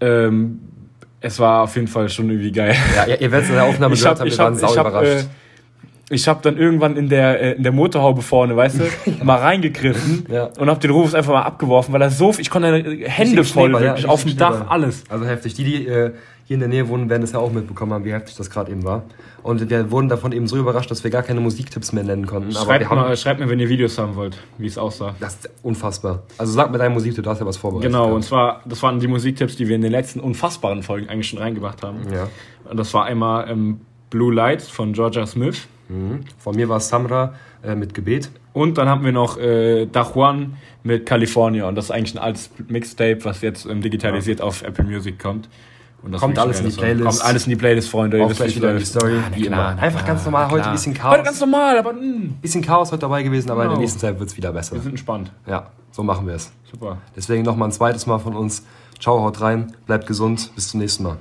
Ähm, es war auf jeden Fall schon irgendwie geil. ja, ihr- werdet es in der Aufnahme *laughs* Ich gehört hab, haben, ich wir waren hab, sau ich hab, überrascht. äh, ich hab dann irgendwann in der, äh, in der Motorhaube vorne, weißt du, *laughs* mal reingegriffen Ja. und hab den Rufus einfach mal abgeworfen, weil er so, ich konnte Hände Richtigen voll, Schneeball, ja, wirklich, auf dem Dach, alles. Also heftig. Die, die äh, hier in der Nähe wohnen, werden es ja auch mitbekommen haben, wie heftig das gerade eben war. Und wir wurden davon eben so überrascht, dass wir gar keine Musiktipps mehr nennen konnten. Schreibt, haben. mal, schreibt mir, wenn ihr Videos haben wollt, wie es aussah. Das ist unfassbar. Also sag mir deinen Musiktipp, du hast ja was vorbereitet. Genau, und zwar, das waren die Musiktipps, die wir in den letzten unfassbaren Folgen eigentlich schon reingebracht haben. Ja. Und das war einmal ähm, Blue Lights von Georgia Smith. Mhm. Von mir war es Samra äh, mit Gebet. Und dann haben wir noch äh, Dajuan mit California. Und das ist eigentlich ein altes Mixtape, was jetzt ähm, digitalisiert auf Apple Music kommt. Und das Kommt ein alles in die. Playlist. Kommt alles in die Playlist, Freunde. Auch gleich wie wieder in die. Story. Ah, wie klar, immer. Einfach ganz klar, normal. na Heute ein bisschen Heute Chaos. ganz normal, aber mh, bisschen Chaos heute dabei gewesen, aber in Genau. der nächsten Zeit wird es wieder besser. wir sind entspannt. Ja, so machen wir es. Super. Deswegen nochmal ein zweites Mal von uns. Ciao, haut rein, bleibt gesund, bis zum nächsten Mal.